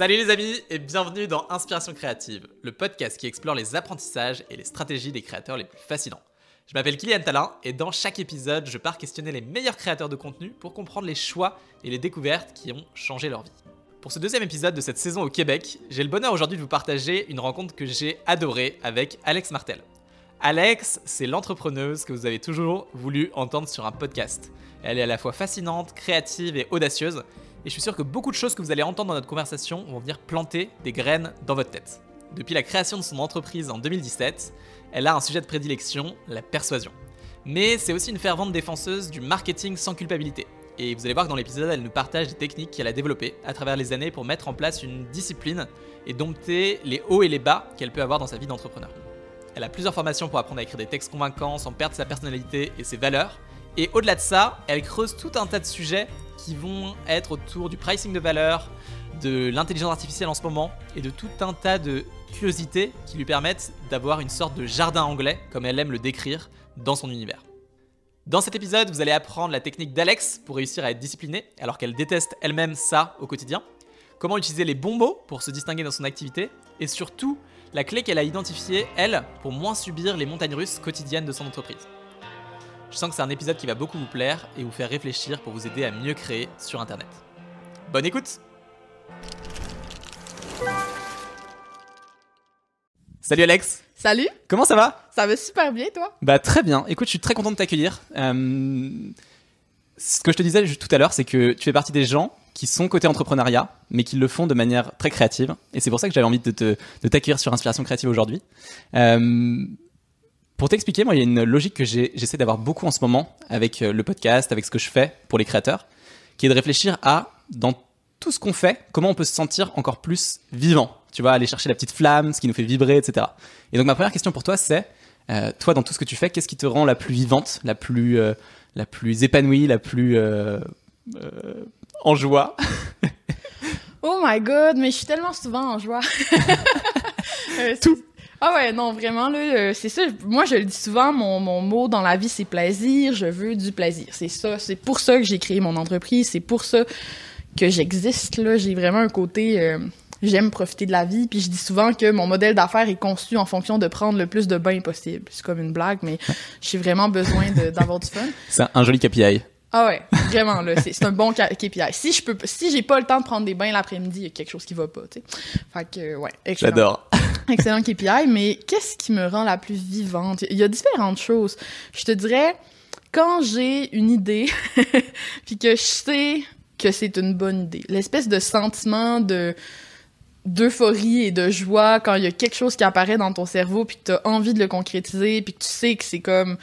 Salut les amis et bienvenue dans Inspiration créative, le podcast qui explore les apprentissages et les stratégies des créateurs les plus fascinants. Je m'appelle Kylian Talin et dans chaque épisode, je pars questionner les meilleurs créateurs de contenu pour comprendre les choix et les découvertes qui ont changé leur vie. Pour ce deuxième épisode de cette saison au Québec, j'ai le bonheur aujourd'hui de vous partager une rencontre que j'ai adorée avec Alex Martel. Alex, c'est l'entrepreneuse que vous avez toujours voulu entendre sur un podcast. Elle est à la fois fascinante, créative et audacieuse, et je suis sûr que beaucoup de choses que vous allez entendre dans notre conversation vont venir planter des graines dans votre tête. Depuis la création de son entreprise en 2017, elle a un sujet de prédilection, la persuasion. Mais c'est aussi une fervente défenseuse du marketing sans culpabilité. Et vous allez voir que dans l'épisode, elle nous partage des techniques qu'elle a développées à travers les années pour mettre en place une discipline et dompter les hauts et les bas qu'elle peut avoir dans sa vie d'entrepreneur. Elle a plusieurs formations pour apprendre à écrire des textes convaincants sans perdre sa personnalité et ses valeurs. Et au-delà de ça, elle creuse tout un tas de sujets qui vont être autour du pricing de valeur, de l'intelligence artificielle en ce moment et de tout un tas de curiosités qui lui permettent d'avoir une sorte de jardin anglais, comme elle aime le décrire, dans son univers. Dans cet épisode, vous allez apprendre la technique d'Alex pour réussir à être discipliné, alors qu'elle déteste elle-même ça au quotidien, comment utiliser les bons mots pour se distinguer dans son activité, et surtout la clé qu'elle a identifiée, elle, pour moins subir les montagnes russes quotidiennes de son entreprise. Je sens que c'est un épisode qui va beaucoup vous plaire et vous faire réfléchir pour vous aider à mieux créer sur Internet. Bonne écoute Salut Alex Salut, Comment ça va? Ça va super bien toi? Bah très bien, écoute, je suis très content de t'accueillir. Euh, ce que je te disais juste tout à l'heure, c'est que tu fais partie des gens qui sont côté entrepreneuriat, mais qui le font de manière très créative. Et c'est pour ça que j'avais envie de, te, de t'accueillir sur Inspiration Créative aujourd'hui. Euh, pour t'expliquer, moi, il y a une logique que j'essaie d'avoir beaucoup en ce moment avec euh, le podcast, avec ce que je fais pour les créateurs, qui est de réfléchir à, dans tout ce qu'on fait, comment on peut se sentir encore plus vivant. Tu vois, aller chercher la petite flamme, ce qui nous fait vibrer, etc. Et donc ma première question pour toi, c'est, euh, toi, dans tout ce que tu fais, qu'est-ce qui te rend la plus vivante, la plus, euh, la plus épanouie, la plus euh, en joie? Oh my god, mais je suis tellement souvent en joie. Tout. Ah ouais, non, vraiment, là, euh, c'est ça. Moi, je le dis souvent, mon, mon mot dans la vie, c'est plaisir. Je veux du plaisir. C'est ça. C'est pour ça que j'ai créé mon entreprise. C'est pour ça que j'existe, là. J'ai vraiment un côté... euh, J'aime profiter de la vie, puis je dis souvent que mon modèle d'affaires est conçu en fonction de prendre le plus de bains possible. C'est comme une blague, mais j'ai vraiment besoin d'avoir du fun. C'est un joli KPI. Ah ouais, vraiment là, c'est un bon KPI. Si je peux si j'ai pas le temps de prendre des bains l'après-midi, il y a quelque chose qui va pas, tu sais. Fait que ouais, excellent. J'adore. Excellent KPI, mais qu'est-ce qui me rend la plus vivante? Il y a différentes choses. Je te dirais quand j'ai une idée puis que je sais que c'est une bonne idée, l'espèce de sentiment de d'euphorie et de joie quand il y a quelque chose qui apparaît dans ton cerveau puis que tu as envie de le concrétiser puis que tu sais que c'est comme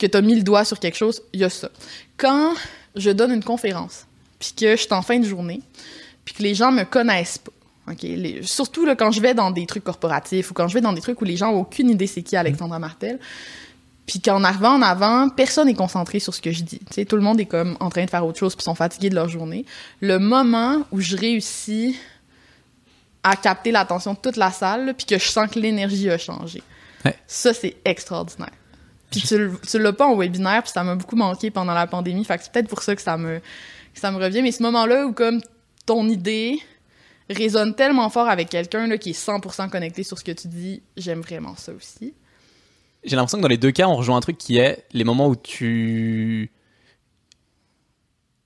que tu as mis le doigt sur quelque chose, il y a ça. Quand je donne une conférence puis que je suis en fin de journée puis que les gens me connaissent pas OK, les- surtout là, quand je vais dans des trucs corporatifs ou quand je vais dans des trucs où les gens ont aucune idée c'est qui Alexandra Martel. Puis qu'en arrivant en avant, personne n'est concentré sur ce que je dis. Tout le monde est comme en train de faire autre chose puis sont fatigués de leur journée. Le moment où je réussis à capter l'attention de toute la salle, puis que je sens que l'énergie a changé. Ouais. Ça, c'est extraordinaire. Puis tu, l'as pas en webinaire, puis ça m'a beaucoup manqué pendant la pandémie. Fait que c'est peut-être pour ça que ça me, que ça me revient. Mais ce moment-là où comme ton idée résonne tellement fort avec quelqu'un là, qui est 100% connecté sur ce que tu dis, j'aime vraiment ça aussi. J'ai l'impression que dans les deux cas, on rejoint un truc qui est les moments où tu.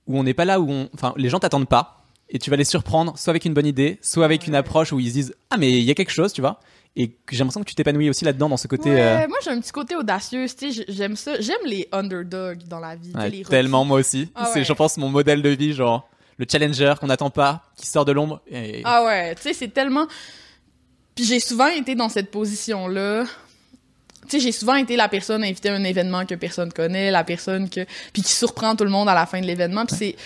où on n'est pas là, où on. Enfin, les gens t'attendent pas, et tu vas les surprendre, soit avec une bonne idée, soit avec une approche où ils se disent Ah, mais il y a quelque chose, tu vois. Et j'ai l'impression que tu t'épanouis aussi là-dedans, dans ce côté. Ouais, euh, Moi, j'ai un petit côté audacieux. tu sais, J'aime ça. J'aime les underdogs dans la vie. ouais, les tellement moi aussi. Ah C'est, ouais. je pense, mon modèle de vie, genre le challenger qu'on n'attend pas, qui sort de l'ombre. Et... Ah ouais, tu sais, c'est tellement. Puis j'ai souvent été dans cette position-là. Tu sais, j'ai souvent été la personne invitée à un événement que personne connaît, la personne que. Puis qui surprend tout le monde à la fin de l'événement. Puis c'est.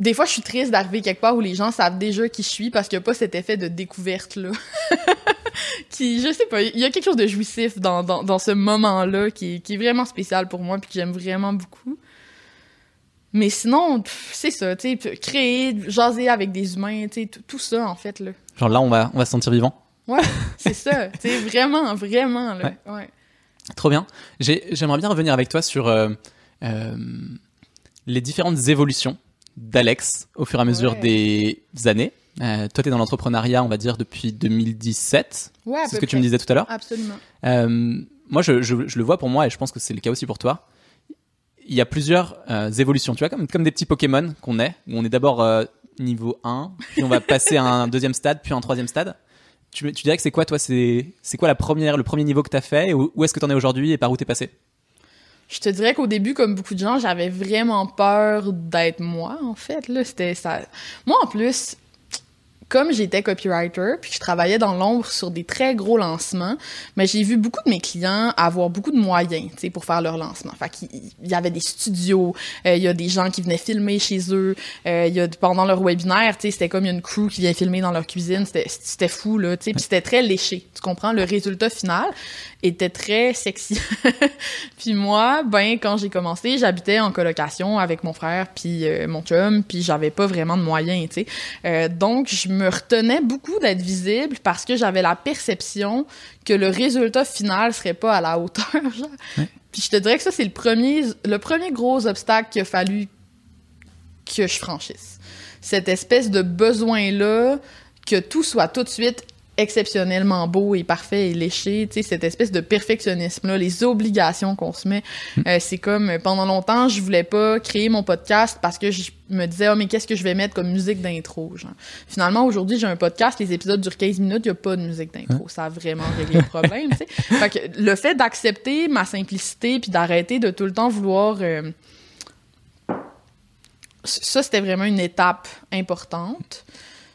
Des fois, je suis triste d'arriver quelque part où les gens savent déjà qui je suis parce qu'il n'y a pas cet effet de découverte-là. qui, je sais pas, il y a quelque chose de jouissif dans, dans, dans ce moment-là qui, est- qui est vraiment spécial pour moi puis que j'aime vraiment beaucoup. Mais sinon, c'est ça, tu sais, créer, jaser avec des humains, tu sais, tout- ça, en fait, là. Genre là, on va, on va se sentir vivant. Ouais, c'est ça, tu sais, vraiment, vraiment, là. Ouais. Trop bien. J'ai- J'aimerais bien revenir avec toi sur euh, euh, les différentes évolutions d'Alex au fur et à mesure Ouais. des années, Euh, toi, tu es dans l'entrepreneuriat, on va dire, depuis 2017. Ouais, C'est ce que tu me disais tout à l'heure. Absolument. Euh, moi, je, je- je le vois pour moi, et je pense que c'est le cas aussi pour toi. Il y a plusieurs euh, évolutions, tu vois, comme, comme des petits Pokémon qu'on est, où on est d'abord niveau 1, puis on va passer à un deuxième stade, puis un troisième stade. Tu, tu dirais que c'est quoi, toi, c'est c'est quoi la première, le premier niveau que tu as fait, et où, où est-ce que tu en es aujourd'hui, et par où tu es passé? Je te dirais qu'au début, comme beaucoup de gens, j'avais vraiment peur d'être moi, en fait. Là, c'était ça. Moi, en plus, comme j'étais copywriter, puis je travaillais dans l'ombre sur des très gros lancements, mais j'ai vu beaucoup de mes clients avoir beaucoup de moyens, tu sais, pour faire leur lancement. Fait qu'il il y avait des studios, euh, il y a des gens qui venaient filmer chez eux, euh, il y a pendant leur webinaire, tu sais, c'était comme y a une crew qui vient filmer dans leur cuisine, c'était fou là, tu sais, puis c'était très léché. Tu comprends? Le résultat final était très sexy. puis moi, ben quand j'ai commencé, j'habitais en colocation avec mon frère puis euh, mon chum, puis j'avais pas vraiment de moyens, tu sais. Donc je me retenais beaucoup d'être visible parce que j'avais la perception que le résultat final serait pas à la hauteur. genre. Puis je te dirais que ça c'est le premier le premier gros obstacle qu'il a fallu que je franchisse. Cette espèce de besoin là que tout soit tout de suite exceptionnellement beau et parfait et léché, tu sais, cette espèce de perfectionnisme-là, les obligations qu'on se met. Euh, c'est comme, euh, pendant longtemps, je voulais pas créer mon podcast parce que je me disais, oh, mais qu'est-ce que je vais mettre comme musique d'intro, genre. Finalement, aujourd'hui, j'ai un podcast, les épisodes durent 15 minutes, il y a pas de musique d'intro. Ça a vraiment réglé le problème, tu sais. Fait que le fait d'accepter ma simplicité puis d'arrêter de tout le temps vouloir... euh, ça, c'était vraiment une étape importante.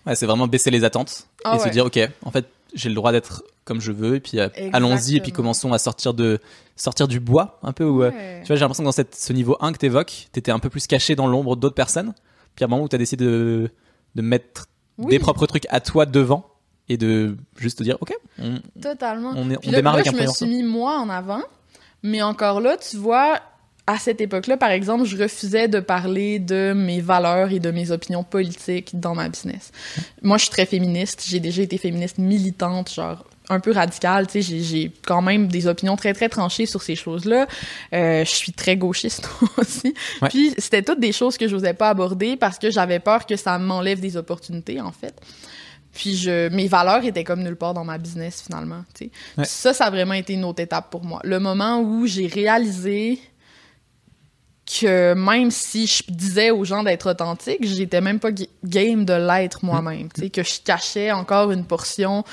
Ouais, c'est vraiment baisser les attentes Ah et se dire, ok, en fait, j'ai le droit d'être comme je veux, et puis euh, allons-y, et puis commençons à sortir de sortir du bois un peu. Où, euh, tu vois, j'ai l'impression que dans cette, ce niveau 1 que tu évoques, tu étais un peu plus caché dans l'ombre d'autres personnes. Puis à un moment où tu as décidé de, de mettre Oui. des propres trucs à toi devant et de juste te dire, ok, on, Totalement. on, est, on démarre là, avec un je me suis mis moi en avant, mais encore là, tu vois, à cette époque-là, par exemple, je refusais de parler de mes valeurs et de mes opinions politiques dans ma business. Moi, je suis très féministe. J'ai déjà été féministe militante, genre un peu radicale. Tu sais, j'ai- quand même des opinions très très tranchées sur ces choses-là. Euh, je suis très gauchiste aussi. Ouais. Puis c'était toutes des choses que je n'osais pas aborder parce que j'avais peur que ça m'enlève des opportunités, en fait. Puis je, mes valeurs étaient comme nulle part dans ma business finalement. tu sais. Ouais. Puis Ça, ça a vraiment été une autre étape pour moi. Le moment où j'ai réalisé que même si je disais aux gens d'être authentique, j'étais même pas ga- game de l'être moi-même. Tu sais, que je cachais encore une portion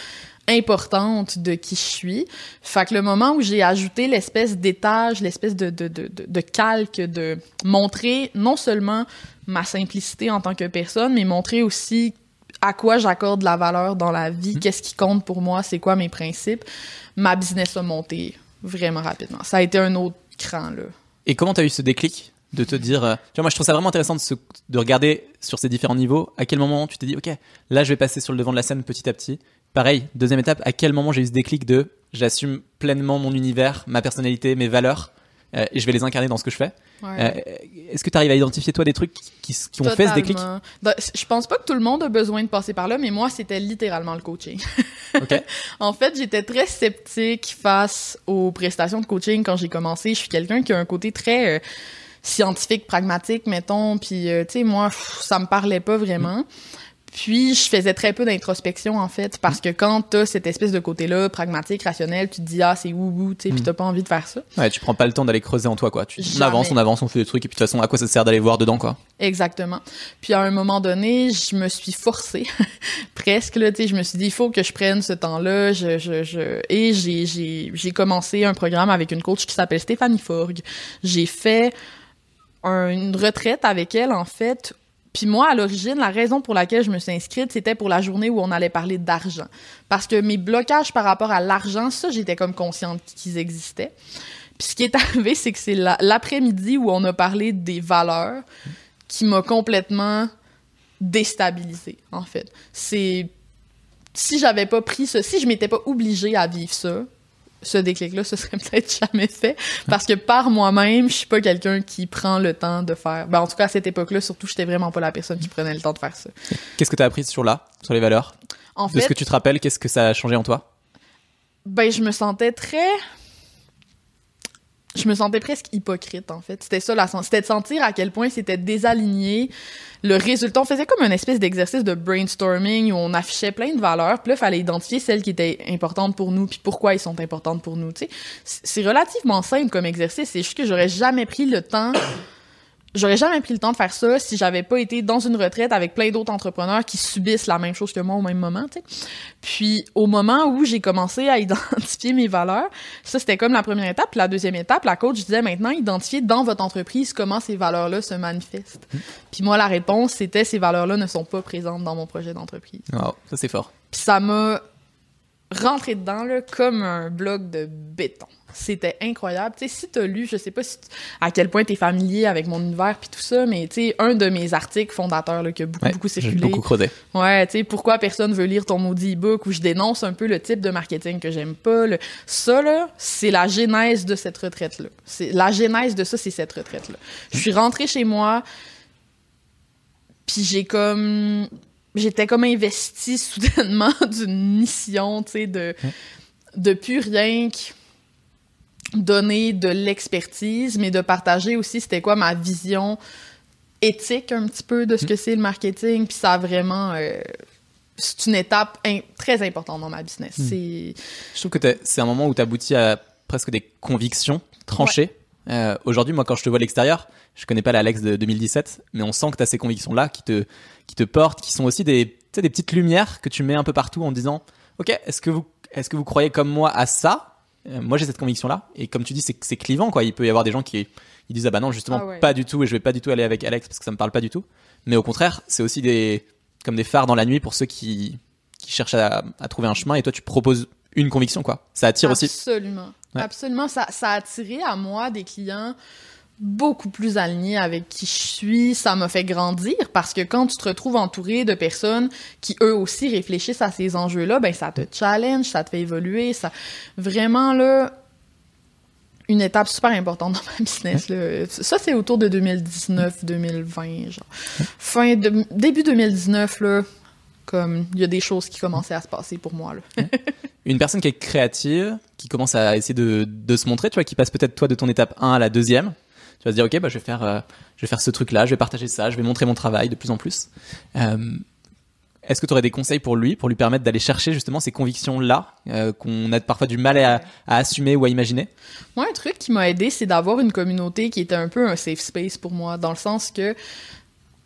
importante de qui je suis. Fait que le moment où j'ai ajouté l'espèce d'étage, l'espèce de, de, de, de, de calque, de montrer non seulement ma simplicité en tant que personne, mais montrer aussi à quoi j'accorde la valeur dans la vie, qu'est-ce qui compte pour moi, c'est quoi mes principes, ma business a monté vraiment rapidement. Ça a été un autre cran, là. Et comment tu as eu ce déclic? De te dire, euh, tu vois, moi je trouve ça vraiment intéressant de, se- de regarder sur ces différents niveaux, à quel moment tu t'es dit, ok, là je vais passer sur le devant de la scène petit à petit. Pareil, deuxième étape, à quel moment j'ai eu ce déclic de, j'assume pleinement mon univers, ma personnalité, mes valeurs, euh, et je vais les incarner dans ce que je fais. Ouais. Euh, Est-ce que tu arrives à identifier toi des trucs qui, qui ont fait ce déclic? Dans- Je pense pas que tout le monde a besoin de passer par là, mais moi, c'était littéralement le coaching. Ok. En fait, j'étais très sceptique face aux prestations de coaching quand j'ai commencé. Je suis quelqu'un qui a un côté très euh, scientifique, pragmatique, mettons. Puis, euh, tu sais, moi, pff, ça me parlait pas vraiment. Puis, je faisais très peu d'introspection, en fait, parce que quand t'as cette espèce de côté-là, pragmatique, rationnel, tu te dis, ah, c'est wou-wou, tu sais, puis Mm. t'as pas envie de faire ça. Ouais, tu prends pas le temps d'aller creuser en toi, quoi. Tu, on avance, on avance, on fait des trucs, et puis de toute façon, à quoi ça sert d'aller voir dedans, quoi? Exactement. Puis à un moment donné, je me suis forcée, presque là, tu sais, je me suis dit il faut que je prenne ce temps-là, je, je, je... et j'ai j'ai j'ai commencé un programme avec une coach qui s'appelle Stéphanie Forgue. J'ai fait un- une retraite avec elle en fait. Puis moi, à l'origine, la raison pour laquelle je me suis inscrite, c'était pour la journée où on allait parler d'argent. Parce que mes blocages par rapport à l'argent, ça, j'étais comme consciente qu'ils existaient. Puis ce qui est arrivé, c'est que c'est la- l'après-midi où on a parlé des valeurs qui m'a complètement déstabilisée, en fait. C'est si j'avais pas pris ça, si je m'étais pas obligée à vivre ça, ce déclic-là, ce serait peut-être jamais fait. Parce que par moi-même, je suis pas quelqu'un qui prend le temps de faire. Ben, en tout cas, à cette époque-là, surtout, j'étais vraiment pas la personne qui prenait le temps de faire ça. Qu'est-ce que tu as appris sur là, sur les valeurs? En De ce fait, que tu te rappelles, qu'est-ce que ça a changé en toi? Ben, je me sentais très je me sentais presque hypocrite en fait. C'était ça la c'était de sentir à quel point c'était désaligné. Le résultat, on faisait comme une espèce d'exercice de brainstorming où on affichait plein de valeurs, puis là fallait identifier celles qui étaient importantes pour nous, puis pourquoi ils sont importantes pour nous, tu sais. C'est relativement simple comme exercice, c'est juste que j'aurais jamais pris le temps j'aurais jamais pris le temps de faire ça si j'avais pas été dans une retraite avec plein d'autres entrepreneurs qui subissent la même chose que moi au même moment, tu sais. Puis au moment où j'ai commencé à identifier mes valeurs, ça c'était comme la première étape, puis la deuxième étape, la coach disait maintenant identifiez dans votre entreprise comment ces valeurs-là se manifestent. Mmh. Puis moi la réponse c'était ces valeurs-là ne sont pas présentes dans mon projet d'entreprise. Oh, ça c'est fort. Puis ça m'a rentré dedans là comme un bloc de béton. C'était incroyable. Tu sais, si t'as lu, je sais pas si à quel point t'es familier avec mon univers puis tout ça, mais tu un de mes articles fondateurs là, qui a beaucoup, beaucoup circulé. beaucoup creusé. Ouais, tu pourquoi personne veut lire ton maudit e-book où je dénonce un peu le type de marketing que j'aime pas. Le... Ça, là, c'est la genèse de cette retraite-là. C'est La genèse de ça, c'est cette retraite-là. Je suis rentrée chez moi, puis j'ai comme j'étais comme investie soudainement d'une mission, tu sais, de, de plus rien que donner de l'expertise, mais de partager aussi c'était quoi ma vision éthique un petit peu de ce que c'est le marketing. Puis ça a vraiment... Euh, c'est une étape très importante dans ma business. C'est... Je trouve que c'est un moment où tu aboutis à presque des convictions tranchées. Euh, aujourd'hui, moi, quand je te vois à l'extérieur, je connais pas l'Alex de 2017, mais on sent que tu as ces convictions-là qui te, qui te portent, qui sont aussi des, des petites lumières que tu mets un peu partout en disant Ok, est-ce que, vous, est-ce que vous croyez comme moi à ça? Euh, Moi, j'ai cette conviction-là. Et comme tu dis, c'est, clivant, quoi. Il peut y avoir des gens qui ils disent Ah bah non, justement, ah pas du tout, et je vais pas du tout aller avec Alex parce que ça me parle pas du tout. Mais au contraire, c'est aussi des, comme des phares dans la nuit pour ceux qui, qui cherchent à, à trouver un chemin. Et toi, tu proposes une conviction, quoi. Ça attire aussi. Absolument. Absolument. Ça, ça a attiré à moi des clients beaucoup plus aligné avec qui je suis, ça m'a fait grandir parce que quand tu te retrouves entouré de personnes qui eux aussi réfléchissent à ces enjeux-là, ben ça te challenge, ça te fait évoluer, ça vraiment là une étape super importante dans ma business. Ça c'est autour de 2019 2020 genre. Fin de, début 2019 là comme il y a des choses qui commençaient à se passer pour moi. Une personne qui est créative, qui commence à essayer de, de se montrer, tu vois, qui passe peut-être toi de ton étape 1 à la deuxième, tu vas te dire, ok, bah, je vais faire, euh, je vais faire ce truc-là, je vais partager ça, je vais montrer mon travail de plus en plus. Euh, est-ce que tu aurais des conseils pour lui, pour lui permettre d'aller chercher justement ces convictions-là euh, qu'on a parfois du mal à, assumer ou à imaginer? Moi, un truc qui m'a aidé, c'est d'avoir une communauté qui était un peu un safe space pour moi, dans le sens que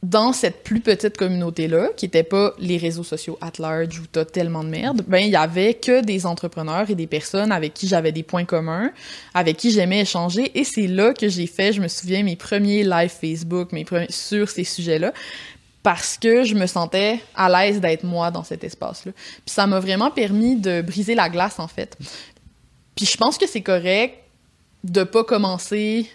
dans cette plus petite communauté-là, qui n'était pas les réseaux sociaux at large où t'as tellement de merde, ben il y avait que des entrepreneurs et des personnes avec qui j'avais des points communs, avec qui j'aimais échanger, et c'est là que j'ai fait, je me souviens, mes premiers live Facebook, mes premiers sur ces sujets-là, parce que je me sentais à l'aise d'être moi dans cet espace-là. Puis ça m'a vraiment permis de briser la glace en fait. Puis je pense que c'est correct de pas commencer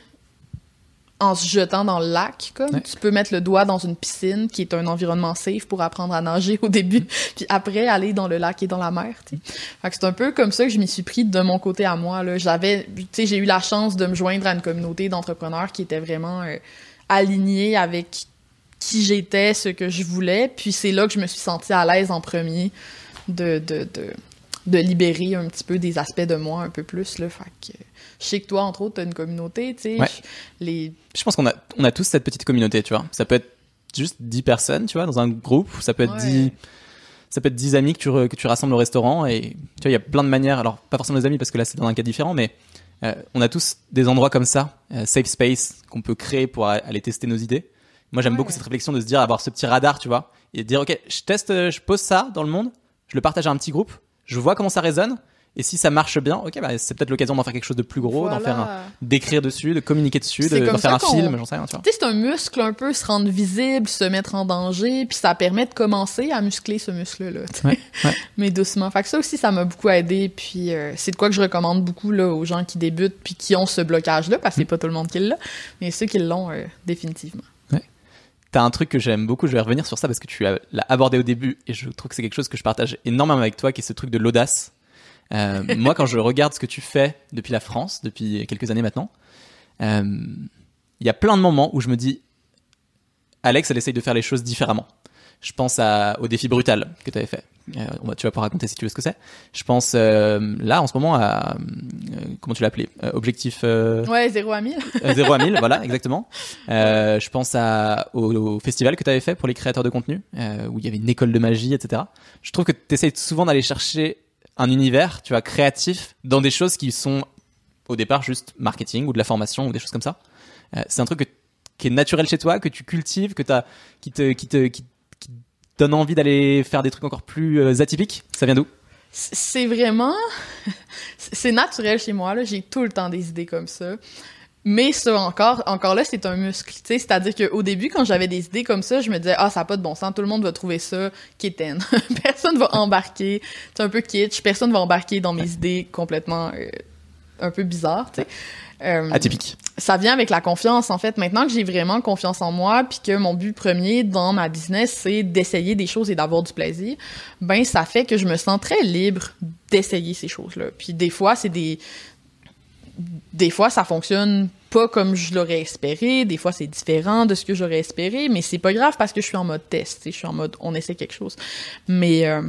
en se jetant dans le lac, comme. Tu peux mettre le doigt dans une piscine, qui est un environnement safe pour apprendre à nager au début, puis après aller dans le lac et dans la mer, tu c'est un peu comme ça que je m'y suis pris de mon côté à moi, là. J'avais, tu sais, j'ai eu la chance de me joindre à une communauté d'entrepreneurs qui était vraiment euh, alignée avec qui j'étais, ce que je voulais, puis c'est là que je me suis sentie à l'aise en premier de, de, de, de libérer un petit peu des aspects de moi un peu plus, là. Fait que je sais que toi, entre autres, tu as une communauté, tu sais. Les... Je pense qu'on a, on a tous cette petite communauté, tu vois. Ça peut être juste 10 personnes, tu vois, dans un groupe. Ça peut être 10 ça peut être 10 amis que tu, que tu rassembles au restaurant et tu vois, il y a plein de manières. Alors, pas forcément des amis parce que là, c'est dans un cas différent, mais euh, on a tous des endroits comme ça, euh, safe space, qu'on peut créer pour aller tester nos idées. Moi, j'aime beaucoup cette réflexion de se dire, avoir ce petit radar, tu vois, et de dire, OK, je teste, je pose ça dans le monde, je le partage à un petit groupe, je vois comment ça résonne, et si ça marche bien, ok, bah, c'est peut-être l'occasion d'en faire quelque chose de plus gros, d'en faire d'écrire dessus, de communiquer dessus, d'en faire un film, j'en sais rien. Tu sais, c'est un muscle un peu, se rendre visible, se mettre en danger, puis ça permet de commencer à muscler ce muscle-là. Mais doucement. Fait que ça aussi, ça m'a beaucoup aidé. Puis euh, c'est de quoi que je recommande beaucoup là, aux gens qui débutent puis qui ont ce blocage-là, parce que c'est mm. pas tout le monde qui l'a, mais ceux qui l'ont, euh, définitivement. T'as un truc que j'aime beaucoup, je vais revenir sur ça parce que tu l'as abordé au début et je trouve que c'est quelque chose que je partage énormément avec toi, qui est ce truc de l'audace euh, moi, quand je regarde ce que tu fais depuis la France, depuis quelques années maintenant, euh, il y a plein de moments où je me dis, Alex, elle essaye de faire les choses différemment. Je pense à, au défi brutal que tu avais fait. Euh, tu vas pas raconter si tu veux ce que c'est. Je pense euh, là en ce moment à euh, comment tu l'as appelé Euh, Objectif Ouais, 0 à 1000. euh, 0 à 1000, voilà, exactement. Je pense à, au, au festival que tu avais fait pour les créateurs de contenu, où il y avait une école de magie, etc. Je trouve que tu essayes souvent d'aller chercher un univers, tu vois, créatif, dans des choses qui sont au départ juste marketing ou de la formation ou des choses comme ça. C'est un truc que- qui est naturel chez toi, que tu cultives, que t'as, qui te, qui te, qui, qui te donne envie d'aller faire des trucs encore plus euh, atypiques. Ça vient d'où? C'est vraiment. C'est naturel chez moi, là. J'ai tout le temps des idées comme ça. Mais ça, encore, encore là, c'est un muscle. C'est-à-dire qu'au début, quand j'avais des idées comme ça, je me disais, ah, ça n'a pas de bon sens, tout le monde va trouver ça quétaine. personne va embarquer. C'est un peu kitsch. Personne va embarquer dans mes idées complètement euh, un peu bizarres, tu sais. Euh, Atypique. ça vient avec la confiance en fait maintenant que j'ai vraiment confiance en moi puis que mon but premier dans ma business c'est d'essayer des choses et d'avoir du plaisir ben ça fait que je me sens très libre d'essayer ces choses là puis des fois c'est des des fois ça fonctionne pas comme je l'aurais espéré. Des fois c'est différent de ce que j'aurais espéré mais c'est pas grave parce que je suis en mode test je suis en mode on essaie quelque chose. Mais euh,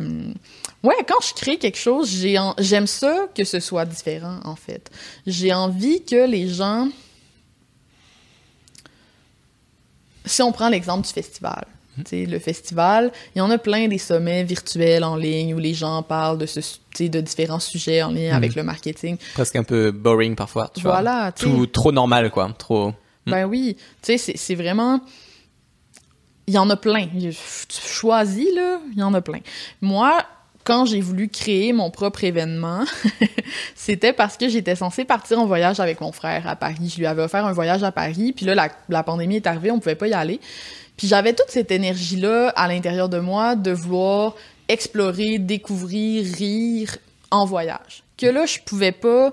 ouais quand je crée quelque chose j'aime ça que ce soit différent en fait. J'ai envie que les gens si on prend l'exemple du festival, tu sais, le festival, il y en a plein des sommets virtuels en ligne où les gens parlent de, ce, de différents sujets en lien avec le marketing. Presque un peu boring parfois. Tu vois. Voilà, sais. Tout trop normal quoi. Trop. Ben oui, tu sais, c'est- c'est vraiment... Il y en a plein. Tu choisis, là, il y en a plein. Moi, quand j'ai voulu créer mon propre événement, c'était parce que j'étais censée partir en voyage avec mon frère à Paris. Je lui avais offert un voyage à Paris, puis là, la, la pandémie est arrivée, on pouvait pas y aller. Puis j'avais toute cette énergie-là à l'intérieur de moi de vouloir explorer, découvrir, rire en voyage. Que là, je pouvais pas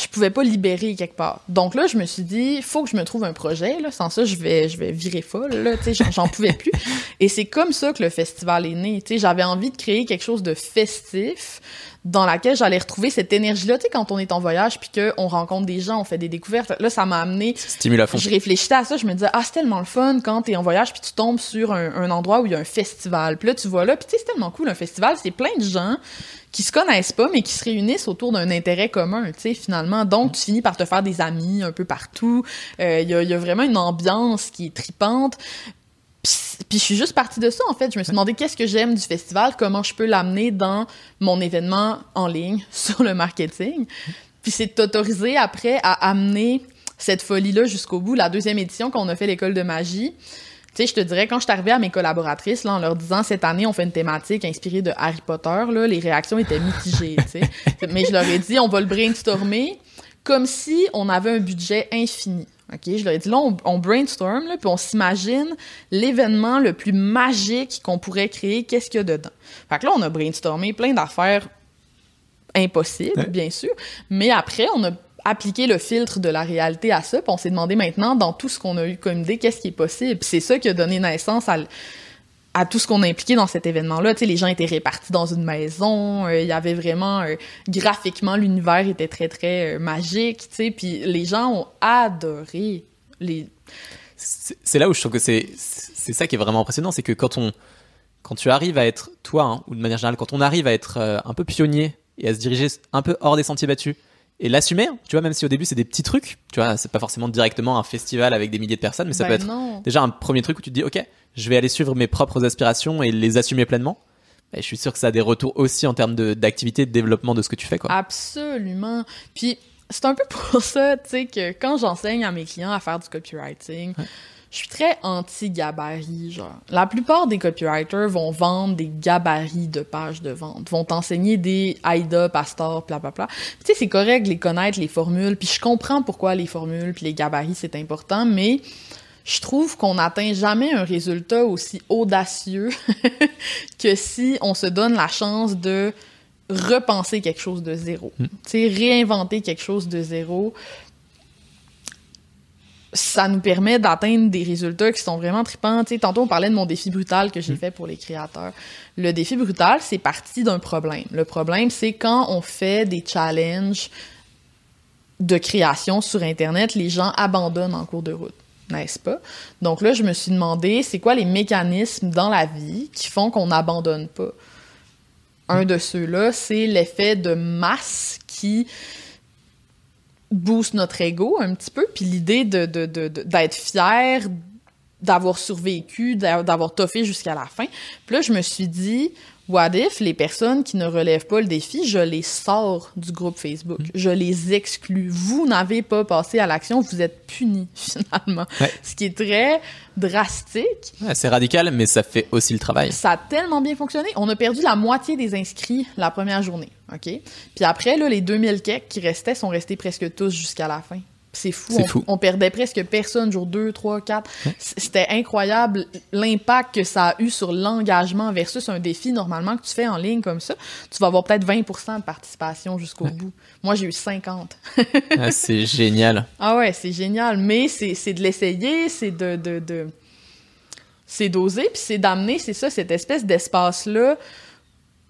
je pouvais pas libérer quelque part. Donc là, je me suis dit, faut que je me trouve un projet. Là. Sans ça, je vais, je vais virer folle. Là, tu sais, j'en- pouvais plus. Et c'est comme ça que le festival est né. Tu sais, j'avais envie de créer quelque chose de festif dans laquelle j'allais retrouver cette énergie-là. Tu sais, quand on est en voyage puis qu'on rencontre des gens, on fait des découvertes. Là, ça m'a amené Stimule à fond. je réfléchissais à ça, je me disais, ah, c'est tellement le fun quand t'es en voyage puis tu tombes sur un, un endroit où il y a un festival. Puis là, tu vois là, puis tu sais, c'est tellement cool, un festival, c'est plein de gens qui se connaissent pas, mais qui se réunissent autour d'un intérêt commun, tu sais, finalement. Donc, tu finis par te faire des amis un peu partout. Euh, Il y, a, y a vraiment une ambiance qui est tripante. Puis, je suis juste partie de ça, en fait. Je me suis demandé qu'est-ce que j'aime du festival, comment je peux l'amener dans mon événement en ligne sur le marketing. Puis c'est t'autoriser après à amener cette folie-là jusqu'au bout. La deuxième édition, quand on a fait l'école de magie, sais, je te dirais, quand je suis arrivée à mes collaboratrices, là, en leur disant, cette année, on fait une thématique inspirée de Harry Potter, là, les réactions étaient mitigées, tu sais. Mais je leur ai dit, on va le brainstormer comme si on avait un budget infini. OK? Je leur ai dit, là, on, on brainstorm, là, puis on s'imagine l'événement le plus magique qu'on pourrait créer, qu'est-ce qu'il y a dedans? Fait que là, on a brainstormé plein d'affaires impossibles, bien sûr, mais après, on a appliqué le filtre de la réalité à ça, puis on s'est demandé maintenant, dans tout ce qu'on a eu comme idée, qu'est-ce qui est possible? C'est ça qui a donné naissance à, tout ce qu'on a impliqué dans cet événement-là. Tu sais, les gens étaient répartis dans une maison, euh, il y avait vraiment, euh, graphiquement, l'univers était très, très euh, magique, tu sais, puis les gens ont adoré c'est là où je trouve que c'est ça qui est vraiment impressionnant, c'est que quand on quand tu arrives à être toi hein, ou de manière générale quand on arrive à être un peu pionnier et à se diriger un peu hors des sentiers battus et l'assumer, hein, tu vois même si au début c'est des petits trucs, tu vois, c'est pas forcément directement un festival avec des milliers de personnes, mais ça Ben peut être non. déjà un premier truc où tu te dis OK, je vais aller suivre mes propres aspirations et les assumer pleinement. Et je suis sûr que ça a des retours aussi en termes d'activité, de, développement de ce que tu fais quoi. Absolument. Puis c'est un peu pour ça, tu sais, que quand j'enseigne à mes clients à faire du copywriting, je suis très anti-gabarit, genre. La plupart des copywriters vont vendre des gabarits de pages de vente, vont t'enseigner des AIDA, Pastor, bla bla bla. Tu sais, c'est correct de les connaître, les formules, puis je comprends pourquoi les formules puis les gabarits, c'est important, mais je trouve qu'on n'atteint jamais un résultat aussi audacieux que si on se donne la chance de repenser quelque chose de zéro. Tu sais, réinventer quelque chose de zéro, ça nous permet d'atteindre des résultats qui sont vraiment tripants. Tu sais, tantôt, on parlait de mon défi brutal que j'ai fait pour les créateurs. Le défi brutal, c'est parti d'un problème. Le problème, c'est quand on fait des challenges de création sur Internet, les gens abandonnent en cours de route. n'est-ce pas? Donc là, je me suis demandé, c'est quoi les mécanismes dans la vie qui font qu'on n'abandonne pas? Un de ceux-là, c'est l'effet de masse qui booste notre ego un petit peu, puis l'idée de, d'être fier d'avoir survécu, d'avoir toffé jusqu'à la fin. Puis là, je me suis dit, what if les personnes qui ne relèvent pas le défi, je les sors du groupe Facebook, mm. je les exclus. Vous n'avez pas passé à l'action, vous êtes punis finalement. Ce qui est très drastique. Ouais, c'est radical, mais ça fait aussi le travail. Ça a tellement bien fonctionné. On a perdu la moitié des inscrits la première journée, OK? Puis après, là, les 2000 keks qui restaient sont restés presque tous jusqu'à la fin. C'est fou. On, perdait presque personne, jour 2, 3, 4. C'était incroyable l'impact que ça a eu sur l'engagement versus un défi normalement que tu fais en ligne comme ça. Tu vas avoir peut-être 20% de participation jusqu'au bout. Moi, j'ai eu 50. ah, c'est génial. Ah ouais, c'est génial. Mais c'est de l'essayer, c'est de, de, de... c'est d'oser, puis c'est d'amener, c'est ça, cette espèce d'espace-là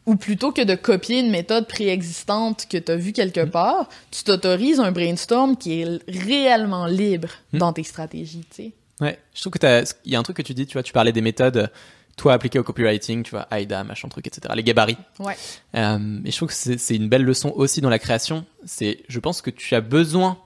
ou plutôt que de copier une méthode préexistante que tu as vue quelque mm. part, tu t'autorises un brainstorm qui est réellement libre mm. dans tes stratégies, tu sais. Ouais, je trouve que il y a un truc que tu dis, tu vois, tu parlais des méthodes, toi appliquées au copywriting, tu vois, AIDA, machin truc, etc. Les gabarits. Ouais. Euh, et je trouve que c'est une belle leçon aussi dans la création. C'est, je pense que tu as besoin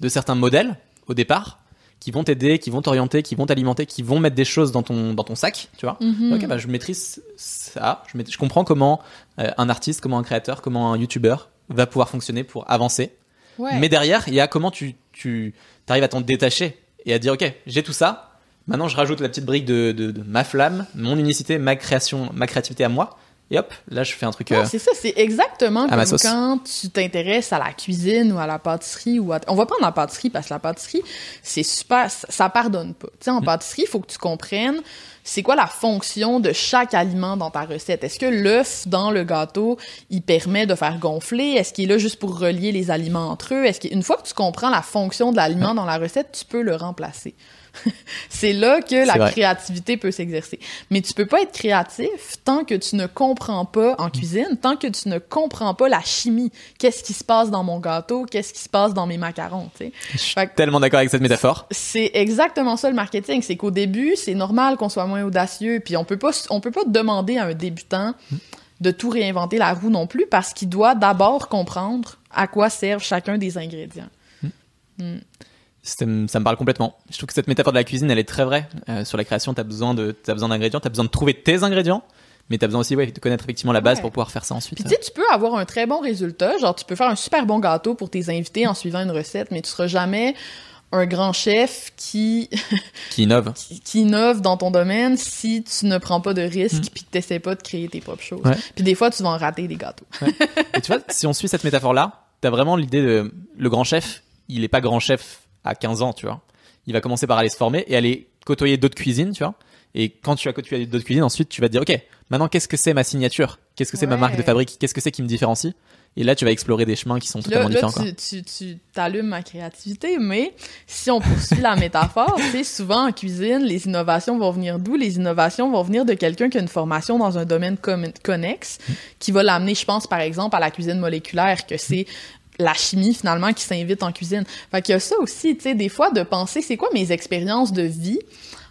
de certains modèles au départ qui vont t'aider, qui vont t'orienter, qui vont t'alimenter, qui vont mettre des choses dans ton, dans ton sac, tu vois. Mhm. Ok, bah, je maîtrise ça, je, je comprends comment euh, un artiste, comment un créateur, comment un youtubeur va pouvoir fonctionner pour avancer. Mais derrière, il y a comment tu, tu arrives à t'en détacher et à dire, ok, j'ai tout ça, maintenant je rajoute la petite brique de, de, de ma flamme, mon unicité, ma création, ma créativité à moi et hop, là je fais un truc. Euh, c'est ça, c'est exactement comme quand tu t'intéresses à la cuisine ou à la pâtisserie ou à... on va prendre la pâtisserie parce que la pâtisserie c'est super, ça, pardonne pas. Tu sais, en mm. pâtisserie, il faut que tu comprennes c'est quoi la fonction de chaque aliment dans ta recette? Est-ce que l'œuf dans le gâteau, il permet de faire gonfler? Est-ce qu'il est là juste pour relier les aliments entre eux? Est-ce qu'une fois que tu comprends la fonction de l'aliment dans la recette, tu peux le remplacer? c'est là que la créativité peut s'exercer. Mais tu peux pas être créatif tant que tu ne comprends pas en cuisine, tant que tu ne comprends pas la chimie. Qu'est-ce qui se passe dans mon gâteau? Qu'est-ce qui se passe dans mes macarons? Je suis tellement d'accord avec cette métaphore. C'est exactement ça le marketing. C'est qu'au début, c'est normal qu'on soit moins audacieux. Puis on peut pas, on peut pas demander à un débutant de tout réinventer la roue non plus parce qu'il doit d'abord comprendre à quoi servent chacun des ingrédients. Hmm. Hmm ça me parle complètement. Je trouve que cette métaphore de la cuisine, elle est très vraie. Euh, sur la création, tu as besoin d'ingrédients, tu as besoin de trouver tes ingrédients, mais tu as besoin aussi ouais, de connaître effectivement la base pour pouvoir faire ça ensuite. Puis tu peux avoir un très bon résultat, genre tu peux faire un super bon gâteau pour tes invités en suivant une recette, mais tu seras jamais un grand chef qui qui innove qui, innove dans ton domaine si tu ne prends pas de risques mm. puis que t'essaies pas de créer tes propres choses. Puis des fois tu vas en rater des gâteaux. Et tu vois, si on suit cette métaphore là, tu as vraiment l'idée de le grand chef, il est pas grand chef à 15 ans, tu vois. Il va commencer par aller se former et aller côtoyer d'autres cuisines, tu vois. Et quand tu as côtoyé d'autres cuisines, ensuite, tu vas te dire, OK, maintenant, qu'est-ce que c'est ma signature? Qu'est-ce que c'est ma marque de fabrique? Qu'est-ce que c'est qui me différencie? Et là, tu vas explorer des chemins qui sont totalement différents. Tu, tu, tu t'allumes ma créativité, mais si on poursuit la métaphore, tu sais, souvent en cuisine, les innovations vont venir d'où? Les innovations vont venir de quelqu'un qui a une formation dans un domaine connexe, qui va l'amener, je pense, par exemple, à la cuisine moléculaire, que c'est la chimie finalement qui s'invite en cuisine. Fait qu'il y a ça aussi, tu sais, des fois de penser c'est quoi mes expériences de vie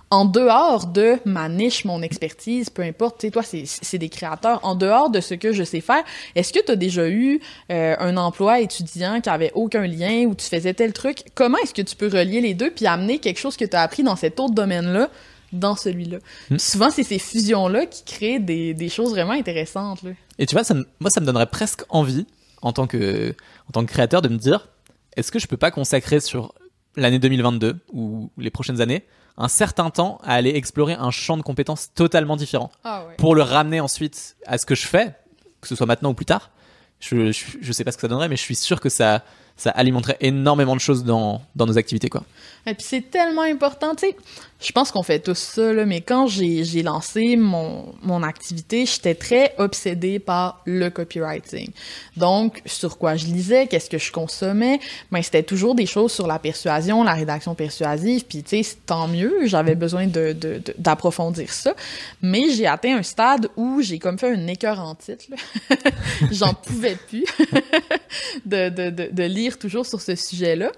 en dehors de ma niche, mon expertise, peu importe, tu sais, toi, c'est des créateurs, en dehors de ce que je sais faire, est-ce que tu as déjà eu euh, un emploi étudiant qui avait aucun lien ou tu faisais tel truc? Comment est-ce que tu peux relier les deux puis amener quelque chose que tu as appris dans cet autre domaine-là dans celui-là? Hmm. Souvent, c'est ces fusions-là qui créent des, des, choses vraiment intéressantes. Là. Et tu vois, ça moi, ça me donnerait presque envie en tant que, en tant que créateur de me dire est-ce que je peux pas consacrer sur l'année 2022 ou les prochaines années un certain temps à aller explorer un champ de compétences totalement différent ah pour le ramener ensuite à ce que je fais, que ce soit maintenant ou plus tard. Je, je, je sais pas ce que ça donnerait, mais je suis sûr que ça, ça alimenterait énormément de choses dans, dans nos activités, quoi. Et puis c'est tellement important, tu sais. Je pense qu'on fait tous ça, là, mais quand j'ai lancé mon, mon activité, j'étais très obsédée par le copywriting. Donc, sur quoi je lisais, qu'est-ce que je consommais, ben, c'était toujours des choses sur la persuasion, la rédaction persuasive, puis tu sais, tant mieux, j'avais besoin d'approfondir de, de, ça. Mais j'ai atteint un stade où j'ai comme fait un écœur en titre, J'en pouvais plus. de, de, de, de lire toujours sur ce sujet-là.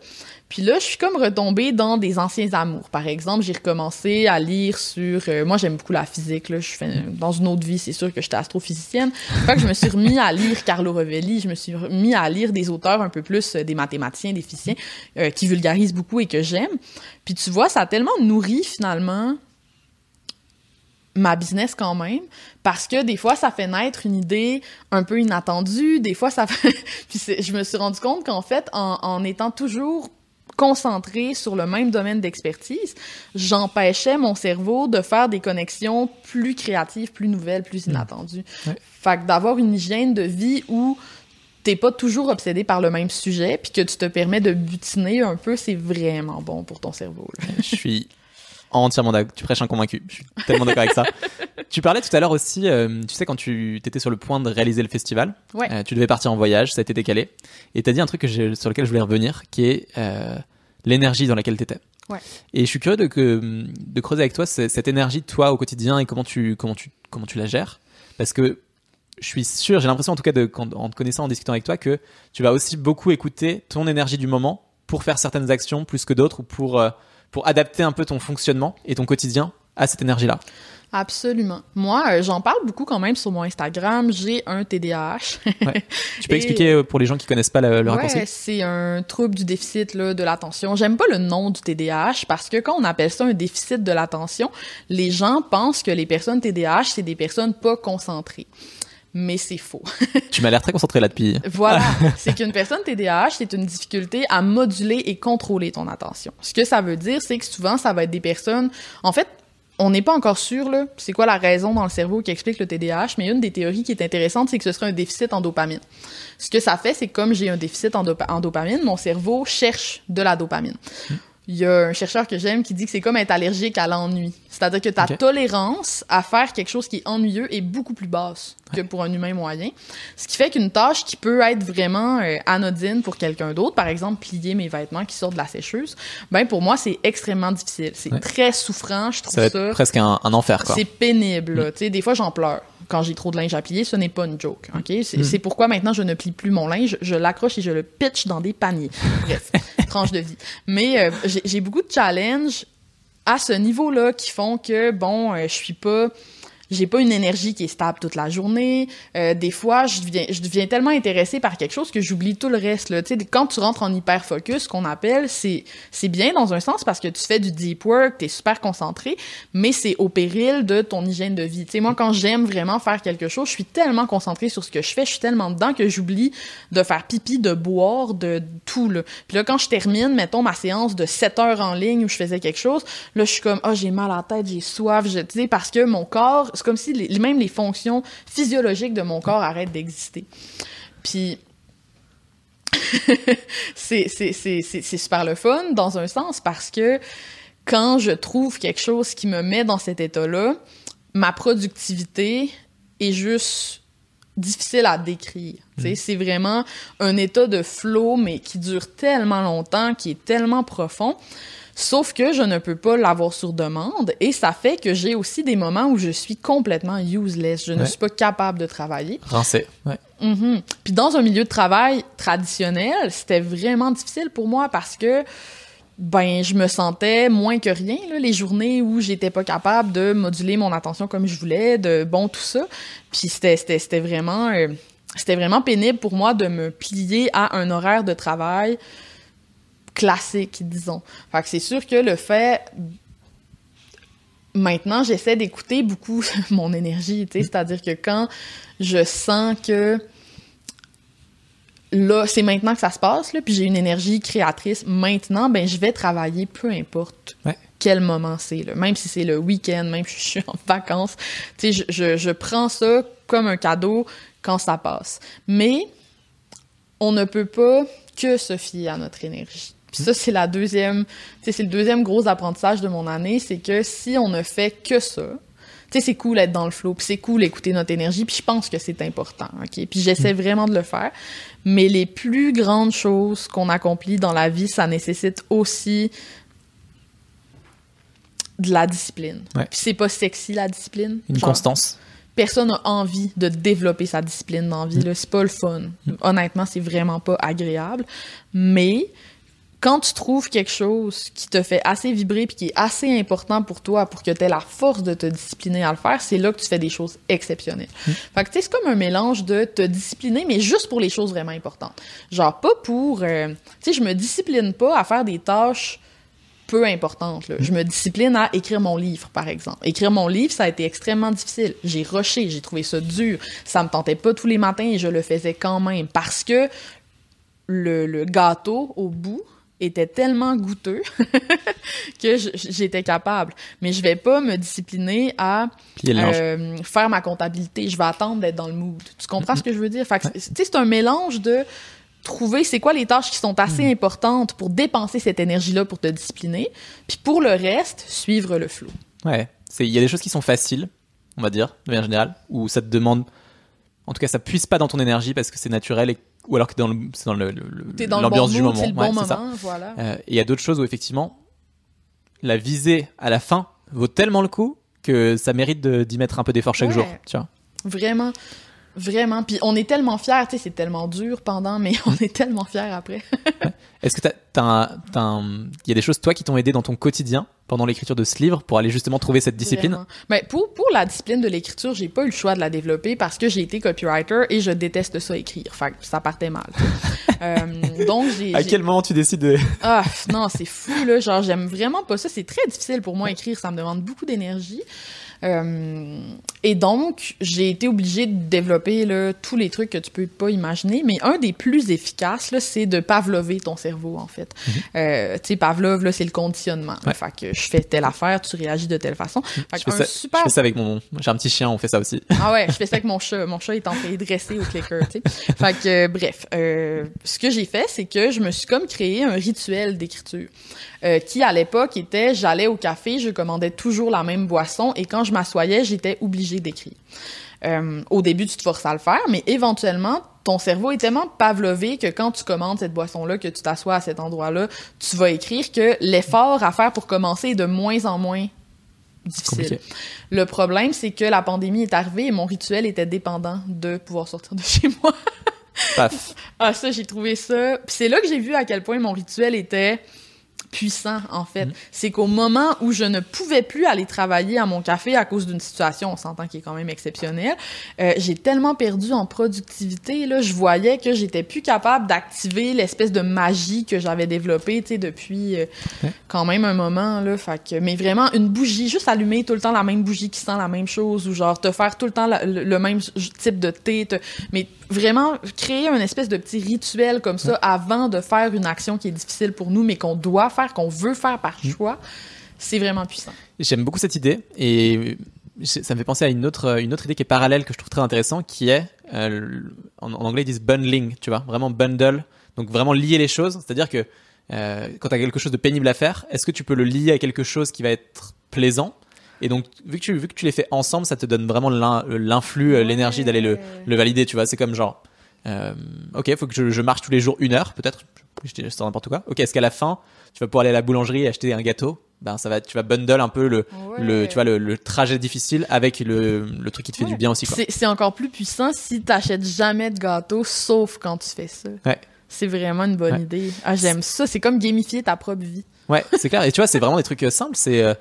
Puis là, je suis comme retombée dans des anciens amours. Par exemple, j'ai recommencé à lire sur... euh, moi, j'aime beaucoup la physique. Là. Je fais, dans une autre vie, c'est sûr que j'étais astrophysicienne. Fait que je me suis remis à lire Carlo Rovelli. Je me suis remis à lire des auteurs un peu plus euh, des mathématiciens, des physiciens, euh, qui vulgarisent beaucoup et que j'aime. Puis tu vois, ça a tellement nourri, finalement, ma business quand même parce que des fois ça fait naître une idée un peu inattendue des fois ça fait puis je me suis rendu compte qu'en fait en étant toujours concentré sur le même domaine d'expertise j'empêchais mon cerveau de faire des connexions plus créatives plus nouvelles plus inattendues Ouais. fait que d'avoir une hygiène de vie où t'es pas toujours obsédé par le même sujet puis que tu te permets de butiner un peu c'est vraiment bon pour ton cerveau là. Je suis entièrement d'accord. Tu prêches un convaincu. Je suis tellement d'accord avec ça. Tu parlais tout à l'heure aussi, euh, tu sais, quand tu étais sur le point de réaliser le festival, Ouais. euh, tu devais partir en voyage, ça a été décalé. Et tu as dit un truc que sur lequel je voulais revenir, qui est euh, l'énergie dans laquelle tu étais. Ouais. Et je suis curieux de, que, de creuser avec toi cette énergie, toi, au quotidien, et comment tu, comment tu, comment tu la gères. Parce que je suis sûr, j'ai l'impression en tout cas, de, en te connaissant, en discutant avec toi, que tu vas aussi beaucoup écouter ton énergie du moment pour faire certaines actions plus que d'autres ou pour, pour adapter un peu ton fonctionnement et ton quotidien à cette énergie-là. Absolument. Moi, euh, j'en parle beaucoup quand même sur mon Instagram. J'ai un TDAH. Tu peux Et- expliquer euh, pour les gens qui connaissent pas le, le Ouais, c'est un trouble du déficit là, de l'attention. J'aime pas le nom du TDAH parce que quand on appelle ça un déficit de l'attention, les gens pensent que les personnes TDAH, c'est des personnes pas concentrées. Mais c'est faux. Tu m'as l'air très concentré là depuis. Voilà, c'est qu'une personne TDAH, c'est une difficulté à moduler et contrôler ton attention. Ce que ça veut dire, c'est que souvent, ça va être des personnes... En fait, on n'est pas encore sûr, là, c'est quoi la raison dans le cerveau qui explique le TDAH, mais une des théories qui est intéressante, c'est que ce serait un déficit en dopamine. Ce que ça fait, c'est que comme j'ai un déficit en, en dopamine, mon cerveau cherche de la dopamine. Il y a un chercheur que j'aime qui dit que c'est comme être allergique à l'ennui. C'est-à-dire que ta tolérance à faire quelque chose qui est ennuyeux est beaucoup plus basse que pour un humain moyen. Ce qui fait qu'une tâche qui peut être vraiment euh, anodine pour quelqu'un d'autre, par exemple plier mes vêtements qui sortent de la sécheuse, ben pour moi c'est extrêmement difficile. C'est Ouais. très souffrant, je trouve Ça va ça. presque un, un enfer, quoi. C'est pénible. là. Tu sais, des fois, j'en pleure quand j'ai trop de linge à plier. Ce n'est pas une joke. ok? C'est Mm. c'est pourquoi maintenant, je ne plie plus mon linge. Je l'accroche et je le pitch dans des paniers. Bref, tranche de vie. Mais euh, j'ai j'ai beaucoup de challenges à ce niveau-là qui font que, bon, euh, je suis pas... J'ai pas une énergie qui est stable toute la journée. Euh, des fois, je deviens, je deviens tellement intéressée par quelque chose que j'oublie tout le reste. Là. Tu sais, quand tu rentres en hyper focus, qu'on appelle, c'est c'est bien dans un sens parce que tu fais du deep work, tu es super concentré, mais c'est au péril de ton hygiène de vie. Tu sais, moi, quand j'aime vraiment faire quelque chose, je suis tellement concentrée sur ce que je fais, je suis tellement dedans que j'oublie de faire pipi, de boire, de tout. Là. Puis là, quand je termine, mettons, ma séance de 7 heures en ligne où je faisais quelque chose, là, je suis comme, ah, j'ai mal à la tête, j'ai soif, je, parce que mon corps, c'est comme si les- même les fonctions physiologiques de mon corps arrêtent d'exister. Puis c'est super le fun dans un sens parce que quand je trouve quelque chose qui me met dans cet état-là, ma productivité est juste difficile à décrire. Sais, C'est vraiment un état de flow, mais qui dure tellement longtemps, qui est tellement profond. Sauf que je ne peux pas l'avoir sur demande et ça fait que j'ai aussi des moments où je suis complètement useless. Je ne suis pas capable de travailler. Ouais. Mhm. Puis dans un milieu de travail traditionnel, c'était vraiment difficile pour moi parce que ben je me sentais moins que rien là, les journées où j'étais pas capable de moduler mon attention comme je voulais, de bon tout ça. Puis c'était vraiment euh, c'était vraiment pénible pour moi de me plier à un horaire de travail classique, disons. Fait que c'est sûr que le fait maintenant, j'essaie d'écouter beaucoup mon énergie, tu sais, c'est-à-dire que quand je sens que là, c'est maintenant que ça se passe, là, puis j'ai une énergie créatrice maintenant, ben je vais travailler peu importe Ouais. quel moment c'est, là. même si c'est le week-end, même si je suis en vacances, tu sais, je, je, je prends ça comme un cadeau quand ça passe. Mais on ne peut pas que se fier à notre énergie. Puis ça, c'est la deuxième, c'est le deuxième gros apprentissage de mon année, c'est que si on ne fait que ça, tu sais, c'est cool d'être dans le flow, puis c'est cool d'écouter notre énergie, puis je pense que c'est important, ok? Puis j'essaie vraiment de le faire, mais les plus grandes choses qu'on accomplit dans la vie, ça nécessite aussi de la discipline. Ouais. Puis c'est pas sexy, la discipline. Une Genre, constance. personne a envie de développer sa discipline dans la vie. là. C'est pas le fun. Honnêtement, c'est vraiment pas agréable. Mais quand tu trouves quelque chose qui te fait assez vibrer puis qui est assez important pour toi pour que tu aies la force de te discipliner à le faire, c'est là que tu fais des choses exceptionnelles. Fait que tu sais, c'est comme un mélange de te discipliner, mais juste pour les choses vraiment importantes. Genre, pas pour. euh, tu sais, je me discipline pas à faire des tâches peu importantes. là. Je me discipline à écrire mon livre, par exemple. Écrire mon livre, ça a été extrêmement difficile. J'ai rushé, j'ai trouvé ça dur. Ça me tentait pas tous les matins et je le faisais quand même parce que le, le gâteau au bout était tellement goûteux que j'étais capable. Mais je vais pas me discipliner à euh, faire ma comptabilité. Je vais attendre d'être dans le mood. Tu comprends ce que je veux dire? Fait c'est- un mélange de trouver c'est quoi les tâches qui sont assez importantes pour dépenser cette énergie-là pour te discipliner, puis pour le reste, suivre le flow. Ouais. Il y a des choses qui sont faciles, on va dire, de manière générale, où ça te demande. En tout cas, ça puise pas dans ton énergie parce que c'est naturel, et... ou alors que dans c'est dans l'ambiance du moment. c'est le Ouais, bon c'est ça. voilà. Euh, et il y a d'autres choses où effectivement, la visée à la fin vaut tellement le coup que ça mérite d'y mettre un peu d'effort chaque Ouais. jour. Tu vois. Vraiment, vraiment. Puis on est tellement fiers, tu sais, c'est tellement dur pendant, mais on est tellement fiers après. Est-ce que il y a des choses toi qui t'ont aidé dans ton quotidien pendant l'écriture de ce livre pour aller justement trouver cette discipline? Vraiment. Mais pour, pour la discipline de l'écriture, j'ai pas eu le choix de la développer parce que j'ai été copywriter et je déteste ça écrire. Fait que ça partait mal. Euh, donc j'ai. À quel moment tu décides de Ah, non, c'est fou, là. Genre, j'aime vraiment pas ça. C'est très difficile pour moi écrire. Ça me demande beaucoup d'énergie. Euh, et donc, j'ai été obligée de développer là, tous les trucs que tu peux pas imaginer. Mais un des plus efficaces, c'est de pavlover ton cerveau, en fait. Euh, tu sais, Pavlov, là, c'est le conditionnement. Ouais. Fait que je fais telle affaire, tu réagis de telle façon. Fait je que fais, un ça, super je fais ça avec mon. J'ai un petit chien, on fait ça aussi. ah ouais, je fais ça avec mon chat. Mon chat est en train de dresser au clicker, tu sais. Fait que, euh, bref, ce que j'ai fait, c'est que je me suis comme créé un rituel d'écriture qui, à l'époque, était j'allais au café, je commandais toujours la même boisson et quand je m'assoyais, j'étais obligée d'écrire. Euh, au début, tu te forces à le faire, mais éventuellement, ton cerveau est tellement pavlové que quand tu commandes cette boisson-là, que tu t'assois à cet endroit-là, tu vas écrire que l'effort à faire pour commencer est de moins en moins difficile. Compliqué. Le problème, c'est que la pandémie est arrivée et mon rituel était dépendant de pouvoir sortir de chez moi. Paf. Ah, ça, j'ai trouvé ça. Puis c'est là que j'ai vu à quel point mon rituel était puissant, en fait. Mhm. C'est qu'au moment où je ne pouvais plus aller travailler à mon café à cause d'une situation, on s'entend qui est quand même exceptionnelle, euh, j'ai tellement perdu en productivité, là, je voyais que j'étais plus capable d'activer l'espèce de magie que j'avais développée, tu sais, depuis euh, quand même un moment, là. Fait que, mais vraiment, une bougie, juste allumer tout le temps la même bougie qui sent la même chose, ou genre te faire tout le temps la- le, le même type de thé, te- mais vraiment créer un espèce de petit rituel comme ça avant de faire une action qui est difficile pour nous, mais qu'on doit faire, qu'on veut faire par choix, c'est vraiment puissant. J'aime beaucoup cette idée et ça me fait penser à une autre, une autre idée qui est parallèle que je trouve très intéressant qui est, euh, en anglais ils disent bundling, tu vois, vraiment bundle, donc vraiment lier les choses, c'est-à-dire que euh, quand tu as quelque chose de pénible à faire, est-ce que tu peux le lier à quelque chose qui va être plaisant et donc, vu que, tu, vu que tu les fais ensemble, ça te donne vraiment l'in- l'influx, euh, l'énergie d'aller le, le valider, tu vois. C'est comme genre, euh, ok, faut que je, je marche tous les jours une heure, peut-être. Je je n'importe quoi. Ok, est-ce qu'à la fin, tu vas pouvoir aller à la boulangerie et acheter un gâteau? Ben, ça va, tu vas bundle un peu le, le, tu vois, le, le trajet difficile avec le, le truc qui te fait Ouais. du bien aussi. C'est encore plus puissant si t'achètes jamais de gâteau, sauf quand tu fais ça. Ouais. C'est vraiment une bonne idée. Ah, j'aime ça. C'est comme gamifier ta propre vie. Ouais, c'est clair. Et tu vois, c'est vraiment des trucs euh, simples. C'est, euh,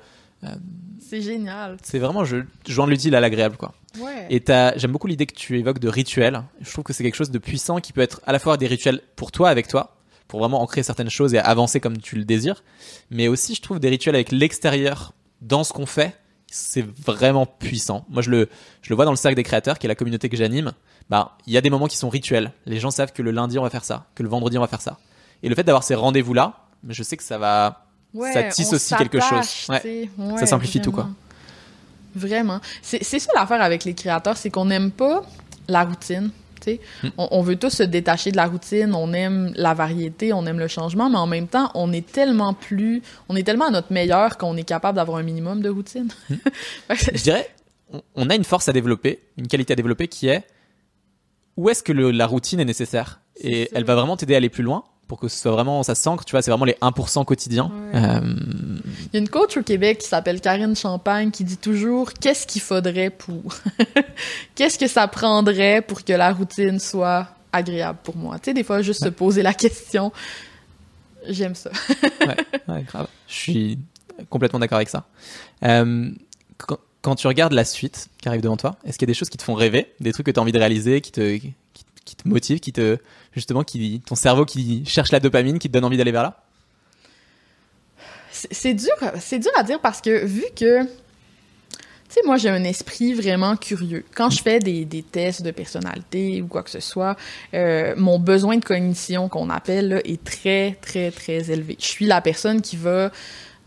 C'est génial. c'est vraiment, je, joindre l'utile à l'agréable, quoi. Ouais. Et j'aime beaucoup l'idée que tu évoques de rituels. Je trouve que c'est quelque chose de puissant qui peut être à la fois des rituels pour toi, avec toi, pour vraiment ancrer certaines choses et avancer comme tu le désires, mais aussi je trouve des rituels avec l'extérieur dans ce qu'on fait. C'est vraiment puissant. Moi, je le, je le vois dans le cercle des créateurs, qui est la communauté que j'anime. Bah, il y a des moments qui sont rituels. Les gens savent que le lundi on va faire ça, que le vendredi on va faire ça. Et le fait d'avoir ces rendez-vous là, je sais que ça va, Ouais, ça tisse aussi quelque chose. Ouais. Ça simplifie tout, quoi. vraiment. C'est ça l'affaire avec les créateurs, c'est qu'on n'aime pas la routine. Hmm. On, on veut tous se détacher de la routine, on aime la variété, on aime le changement, mais en même temps, on est tellement plus, on est tellement à notre meilleur qu'on est capable d'avoir un minimum de routine. Hmm. Je dirais, on- a une force à développer, une qualité à développer qui est où est-ce que le- la routine est nécessaire? Et elle va vraiment t'aider à aller plus loin? Pour que ce soit vraiment, ça s'ancre, tu vois, c'est vraiment les 1% quotidiens. Ouais. Euh, Il y a une coach au Québec qui s'appelle Karine Champagne qui dit toujours qu'est-ce qu'il faudrait pour qu'est-ce que ça prendrait pour que la routine soit agréable pour moi. Tu sais des fois juste se poser la question. J'aime ça. ouais, grave. Je suis complètement d'accord avec ça. Euh, quand, quand tu regardes la suite qui arrive devant toi, est-ce qu'il y a des choses qui te font rêver, des trucs que tu as envie de réaliser, qui te, qui, te motivent, qui te, justement, qui, ton cerveau qui cherche la dopamine, qui te donne envie d'aller vers là? C'est c'est dur, c'est dur à dire parce que vu que, tu sais, moi j'ai un esprit vraiment curieux. Quand je fais des, des tests de personnalité ou quoi que ce soit, euh, mon besoin de cognition qu'on appelle là, est très très très élevé. Je suis la personne qui va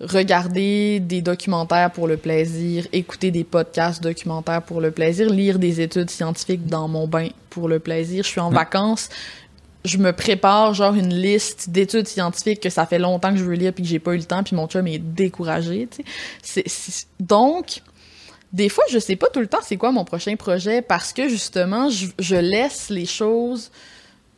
regarder des documentaires pour le plaisir, écouter des podcasts documentaires pour le plaisir, lire des études scientifiques dans mon bain pour le plaisir. Je suis en Mm. vacances, je me prépare genre une liste d'études scientifiques que ça fait longtemps que je veux lire puis que j'ai pas eu le temps puis mon chum est découragé, tu sais. Donc des fois je sais pas tout le temps c'est quoi mon prochain projet parce que justement je, je laisse les choses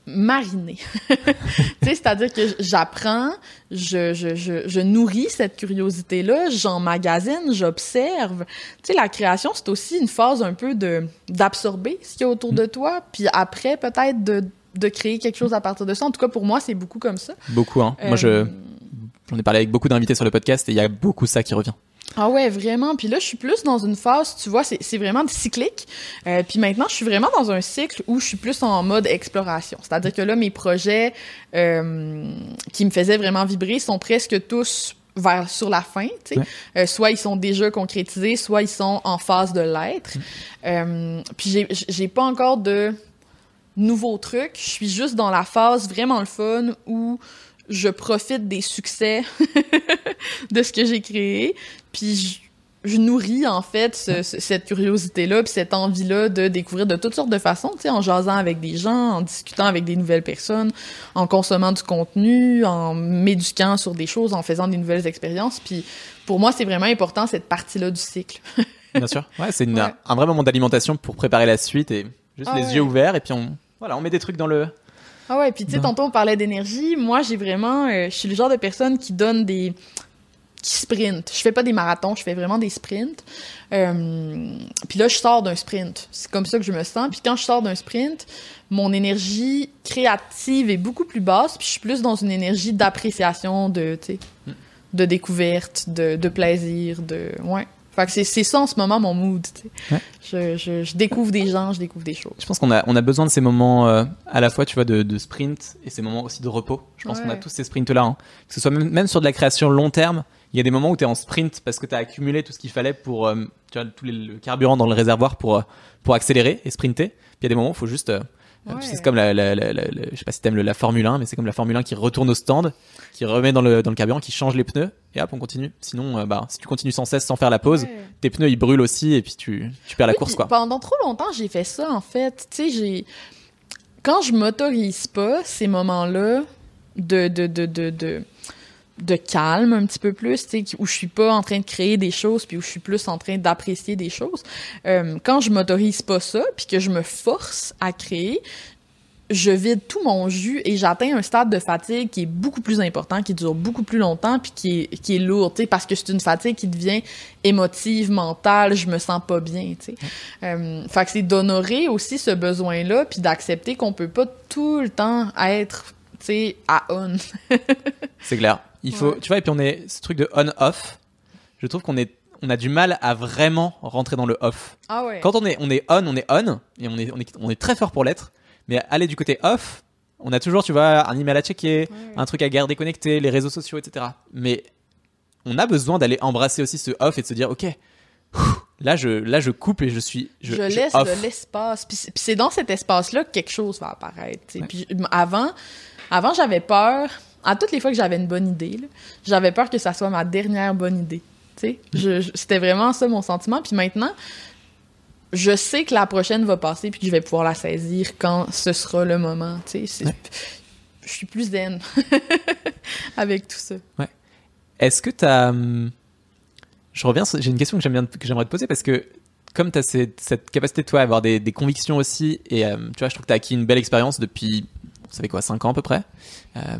mariner. c'est-à-dire que j'apprends, je, je, je, je nourris cette curiosité-là, j'emmagasine, j'observe. Tu sais, la création, c'est aussi une phase un peu de d'absorber ce qu'il y a autour de toi, puis après, peut-être de, de créer quelque chose à partir de ça. En tout cas, pour moi, c'est beaucoup comme ça. Beaucoup, hein. Moi, je, Euh, j'en ai parlé avec beaucoup d'invités sur le podcast et il y a beaucoup ça qui revient. Ah ouais, vraiment. Puis là, je suis plus dans une phase, tu vois, c'est vraiment cyclique. Euh, puis maintenant, je suis vraiment dans un cycle où je suis plus en mode exploration. C'est-à-dire que là, mes projets euh, qui me faisaient vraiment vibrer sont presque tous vers sur la fin, tu sais. Ouais. Euh, soit ils sont déjà concrétisés, soit ils sont en phase de l'être. Euh, puis j'ai pas encore de nouveaux trucs. Je suis juste dans la phase vraiment le fun où je profite des succès de ce que j'ai créé, puis je, je nourris en fait ce- ce- cette curiosité-là, puis cette envie-là de découvrir de toutes sortes de façons, tu sais, en jasant avec des gens, en discutant avec des nouvelles personnes, en consommant du contenu, en m'éduquant sur des choses, en faisant des nouvelles expériences. Puis pour moi, c'est vraiment important cette partie-là du cycle. Bien sûr. Ouais, c'est Ouais. un vrai moment d'alimentation pour préparer la suite et juste Ah les ouais. yeux ouverts et puis on, voilà, on met des trucs dans le. Ah ouais, puis tu sais, tantôt on parlait d'énergie. Moi, j'ai vraiment, euh, je suis le genre de personne qui donne des, qui sprint. Je fais pas des marathons, je fais vraiment des sprints. Euh, puis là, je sors d'un sprint. C'est comme ça que je me sens. Puis quand je sors d'un sprint, mon énergie créative est beaucoup plus basse. Puis je suis plus dans une énergie d'appréciation, de, Mm. de découverte, de, de plaisir, de, ouais. Fait que c'est c'est ça en ce moment mon mood. Ouais. Je, je, je découvre des gens, je découvre des choses. Je pense qu'on a, on a besoin de ces moments euh, à la fois, tu vois, de, de sprint et ces moments aussi de repos. Je pense Ouais. qu'on a tous ces sprints-là. hein. Que ce soit même, même sur de la création long terme, il y a des moments où tu es en sprint parce que tu as accumulé tout ce qu'il fallait pour, euh, tu vois, tout les- le carburant dans le réservoir pour, euh, pour accélérer et sprinter. Puis il y a des moments où il faut juste. euh, Ouais. C'est comme la, la, la, la- la- je sais pas si t'aimes la Formule 1, mais c'est comme la Formule 1 qui retourne au stand, qui remet dans le, dans le carburant, qui change les pneus, et hop, on continue. Sinon, euh, bah, si tu continues sans cesse, sans faire la pause, Ouais. tes pneus ils brûlent aussi, et puis tu, tu perds la course, quoi. Pendant trop longtemps, j'ai fait ça, en fait. Tu sais, j'ai. Quand je m'autorise pas ces moments-là de, de, de, de, de, de calme un petit peu plus, où je suis pas en train de créer des choses, puis où je suis plus en train d'apprécier des choses, euh, quand je m'autorise pas ça, puis que je me force à créer, je vide tout mon jus et j'atteins un stade de fatigue qui est beaucoup plus important, qui dure beaucoup plus longtemps, puis qui est, qui est lourd, parce que c'est une fatigue qui devient émotive, mentale, je me sens pas bien, tu sais. Euh, fait que c'est d'honorer aussi ce besoin-là, puis d'accepter qu'on peut pas tout le temps être, tu sais, à on. C'est clair. Il faut, Ouais. tu vois, et puis on est, ce truc de on-off, je trouve qu'on est, on a du mal à vraiment rentrer dans le off. Ah ouais. Quand on est, on est on, on est on, et on est, on est, on est très fort pour l'être, mais aller du côté off, on a toujours, tu vois, un email à checker, un truc à garder connecté, les réseaux sociaux, etc. Mais on a besoin d'aller embrasser aussi ce off et de se dire, ok, là je, là je coupe et je suis, je, je, je laisse de l'espace. Puis c'est- dans cet espace-là que quelque chose va apparaître. Puis je- avant, avant j'avais peur. À toutes les fois que j'avais une bonne idée, j'avais peur que ça soit ma dernière bonne idée. Je- je- C'était vraiment ça mon sentiment. Puis maintenant, je sais que la prochaine va passer puis que je vais pouvoir la saisir quand ce sera le moment. Ouais. Je suis plus zen avec tout ça. Est-ce que tu as. Je reviens, sur- j'ai une question que j'aimerais te poser parce que comme tu as cette, cette capacité de toi à avoir des, des convictions aussi, et euh, tu vois, je trouve que tu as acquis une belle expérience depuis ça fait quoi, 5 ans à peu près. Euh,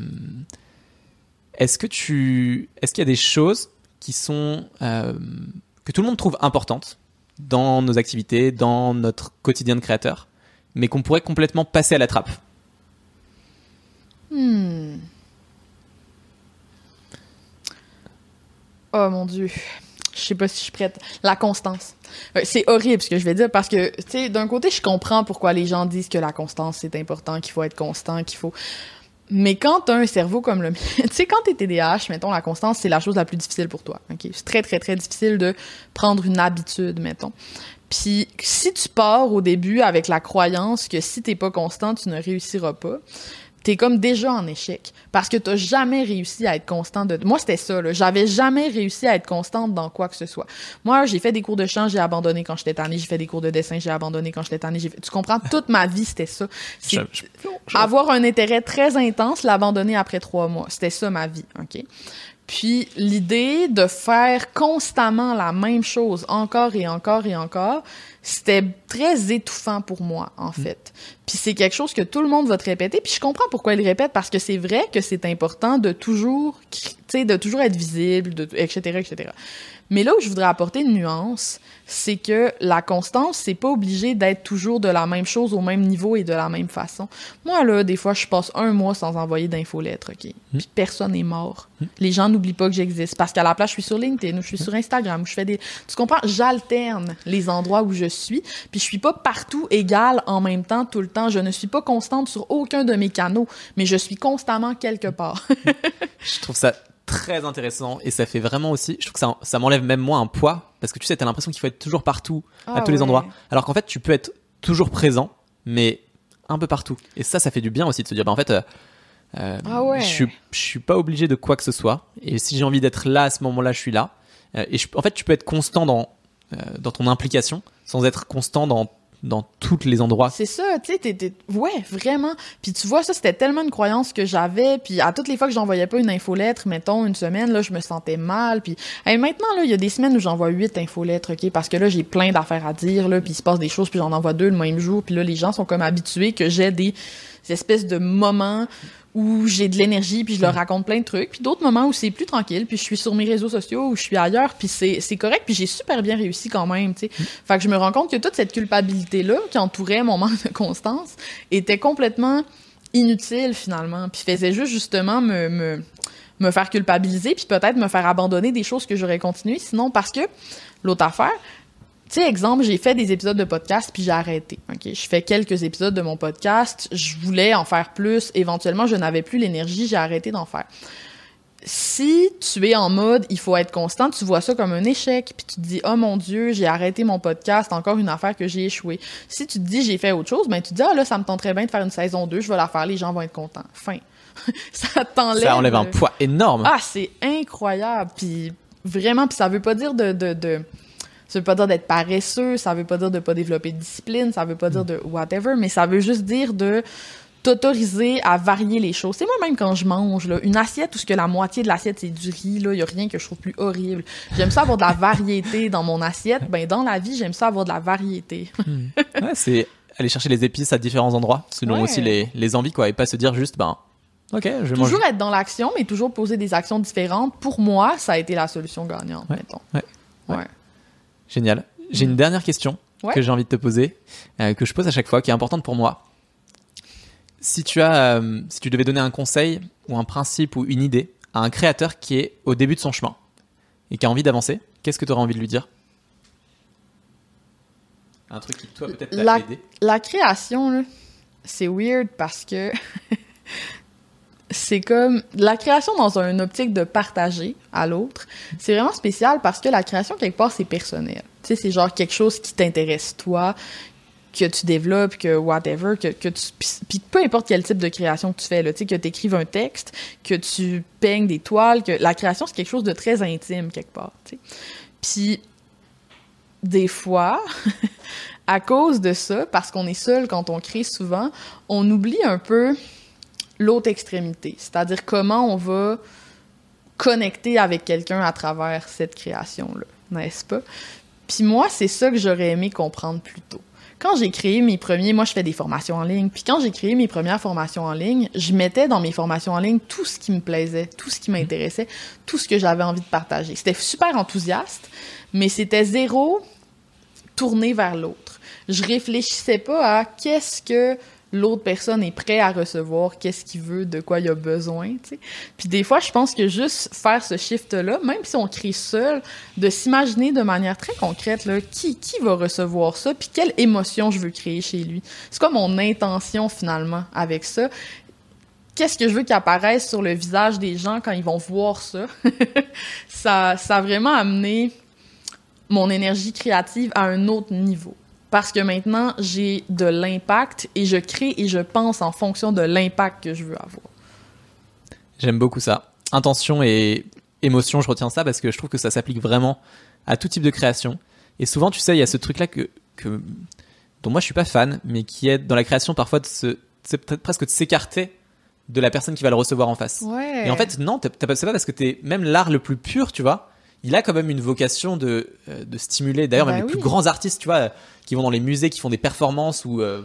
est-ce que tu, est-ce qu'il y a des choses qui sont euh, que tout le monde trouve importantes dans nos activités, dans notre quotidien de créateur, mais qu'on pourrait complètement passer à la trappe? Hmm. Oh mon dieu. Je sais pas si je suis prête. La constance. Euh, C'est horrible ce que je vais dire parce que, tu sais, d'un côté, je comprends pourquoi les gens disent que la constance, c'est important, qu'il faut être constant, qu'il faut. Mais quand t'as un cerveau comme le mien, tu sais, quand t'es TDAH, mettons, la constance, c'est la chose la plus difficile pour toi. ok? C'est très, très, très difficile de prendre une habitude, mettons. Puis si tu pars au début avec la croyance que si t'es pas constant, tu ne réussiras pas, t'es comme déjà en échec parce que t'as jamais réussi à être constant de moi c'était ça là. J'avais jamais réussi à être constante dans quoi que ce soit. Moi j'ai fait des cours de chant j'ai abandonné quand j'étais tannée. J'ai fait des cours de dessin j'ai abandonné quand j'étais tannée. Fait... tu comprends? Toute ma vie c'était ça. C'est- Je- je- je- avoir un intérêt très intense l'abandonner après trois mois. C'était ça ma vie ok? Puis l'idée de faire constamment la même chose encore et encore et encore, c'était très étouffant pour moi en fait. Puis c'est quelque chose que tout le monde va te répéter. Puis je comprends pourquoi ils le répètent parce que c'est vrai que c'est important de toujours, tu sais, de toujours être visible, de, etc., etc. Mais là où je voudrais apporter une nuance, c'est que la constance, c'est pas obligé d'être toujours de la même chose au même niveau et de la même façon. Moi, là, des fois, je passe un mois sans envoyer d'infolettre, OK? Puis personne n'est mort. Les gens n'oublient pas que j'existe. Parce qu'à la place, je suis sur LinkedIn ou je suis sur Instagram ou je fais des... Tu comprends? J'alterne les endroits où je suis. Puis je suis pas partout égale en même temps, tout le temps. Je ne suis pas constante sur aucun de mes canaux, mais je suis constamment quelque part. Je trouve ça très intéressant et ça fait vraiment aussi, je trouve que ça, ça m'enlève même moi un poids parce que tu sais, t'as l'impression qu'il faut être toujours partout, à Ah tous les endroits. Alors qu'en fait, tu peux être toujours présent, mais un peu partout. Et ça, ça fait du bien aussi de se dire, bah en fait, euh, euh, Ah ouais. je, suis, je suis pas obligé de quoi que ce soit. Et si j'ai envie d'être là à ce moment-là, je suis là. Euh, et je- en fait, tu peux être constant dans, dans ton implication sans être constant dans, dans tous les endroits. C'est ça, tu sais, ouais, vraiment. Puis tu vois, ça, c'était tellement une croyance que j'avais. Puis à toutes les fois que j'envoyais pas une infolettre, mettons, une semaine, là, je me sentais mal. Puis hey, maintenant, là, il y a des semaines où j'envoie huit infolettres, OK? Parce que là, j'ai plein d'affaires à dire, là, puis il se passe des choses, puis j'en envoie deux le même jour. Puis là, les gens sont comme habitués que j'ai des espèces de moments où j'ai de l'énergie, puis je leur raconte plein de trucs, puis d'autres moments où c'est plus tranquille, puis je suis sur mes réseaux sociaux, où je suis ailleurs, puis c'est c'est correct, puis j'ai super bien réussi quand même, tu sais. Fait que je me rends compte que toute cette culpabilité-là qui entourait mon manque de constance était complètement inutile finalement, puis faisait juste justement me, me, me faire culpabiliser, puis peut-être me faire abandonner des choses que j'aurais continué sinon, parce que l'autre affaire, tu sais, exemple, j'ai fait des épisodes de podcast puis j'ai arrêté. OK, je fais quelques épisodes de mon podcast, je voulais en faire plus, éventuellement je n'avais plus l'énergie, j'ai arrêté d'en faire. Si tu es en mode il faut être constant, tu vois ça comme un échec puis tu te dis "Oh mon dieu, j'ai arrêté mon podcast, encore une affaire que j'ai échoué." Si tu te dis j'ai fait autre chose, ben tu te dis "Ah là, ça me tenterait bien de faire une saison 2, je vais la faire, les gens vont être contents." Fin. ça t'enlève Ça enlève un euh, poids énorme. ah, c'est incroyable. Puis vraiment, puis ça veut pas dire de, de, de ça veut pas dire d'être paresseux, ça veut pas dire de pas développer de discipline, ça veut pas dire de whatever, mais ça veut juste dire de t'autoriser à varier les choses. C'est moi-même quand je mange, là, une assiette où ce que la moitié de l'assiette c'est du riz, là, y a rien que je trouve plus horrible. J'aime ça avoir de la variété dans mon assiette. Ben, dans la vie, j'aime ça avoir de la variété. Ouais, c'est aller chercher les épices à différents endroits, selon Ouais. aussi les, les envies, quoi, et pas se dire juste, ben, ok, je vais manger. toujours être dans l'action, mais toujours poser des actions différentes. Pour moi, ça a été la solution gagnante, Ouais. mettons. Ouais. Ouais. Génial. J'ai une dernière question Ouais. que j'ai envie de te poser, euh, que je pose à chaque fois, qui est importante pour moi. Si tu as, euh, si tu devais donner un conseil ou un principe ou une idée à un créateur qui est au début de son chemin et qui a envie d'avancer, qu'est-ce que tu aurais envie de lui dire? Un truc qui toi peut-être t'a La- aidé? La création, c'est weird parce que c'est comme la création dans une optique de partager à l'autre. C'est vraiment spécial parce que la création, quelque part, c'est personnel. Tu sais, c'est genre quelque chose qui t'intéresse toi, que tu développes, que whatever, que, que tu... Puis peu importe quel type de création que tu fais, tu sais, que tu écrives un texte, que tu peignes des toiles, que la création, c'est quelque chose de très intime, quelque part, tu. Puis des fois, à cause de ça, parce qu'on est seul quand on crée souvent, on oublie un peu l'autre extrémité, c'est-à-dire comment on va connecter avec quelqu'un à travers cette création-là, n'est-ce pas? Puis moi, c'est ça que j'aurais aimé comprendre plus tôt. quand j'ai créé mes premiers, moi je fais des formations en ligne, puis quand j'ai créé mes premières formations en ligne, je mettais dans mes formations en ligne tout ce qui me plaisait, tout ce qui m'intéressait, tout ce que j'avais envie de partager. C'était super enthousiaste, mais c'était zéro tourné vers l'autre. Je réfléchissais pas à qu'est-ce que l'autre personne est prêt à recevoir, qu'est-ce qu'il veut, de quoi il a besoin, tu sais. Puis des fois, je pense que juste faire ce shift-là, même si on crée seul, de s'imaginer de manière très concrète, là, qui, qui va recevoir ça, puis quelle émotion je veux créer chez lui. C'est quoi mon intention, finalement, avec ça? Qu'est-ce que je veux qu'il apparaisse sur le visage des gens quand ils vont voir ça? ça, ça a vraiment amené mon énergie créative à un autre niveau parce que maintenant, j'ai de l'impact et je crée et je pense en fonction de l'impact que je veux avoir. J'aime beaucoup ça. Intention et émotion, je retiens ça parce que je trouve que ça s'applique vraiment à tout type de création. Et souvent, tu sais, il y a ce truc-là que, que, dont moi je suis pas fan, mais qui est dans la création parfois de se, peut-être presque de s'écarter de la personne qui va le recevoir en face. Ouais. Et en fait, non, c'est pas parce que t'es même l'art le plus pur, tu vois. Il a quand même une vocation de, euh, de stimuler. D'ailleurs, Bah même les plus grands artistes, tu vois, qui vont dans les musées, qui font des performances ou euh,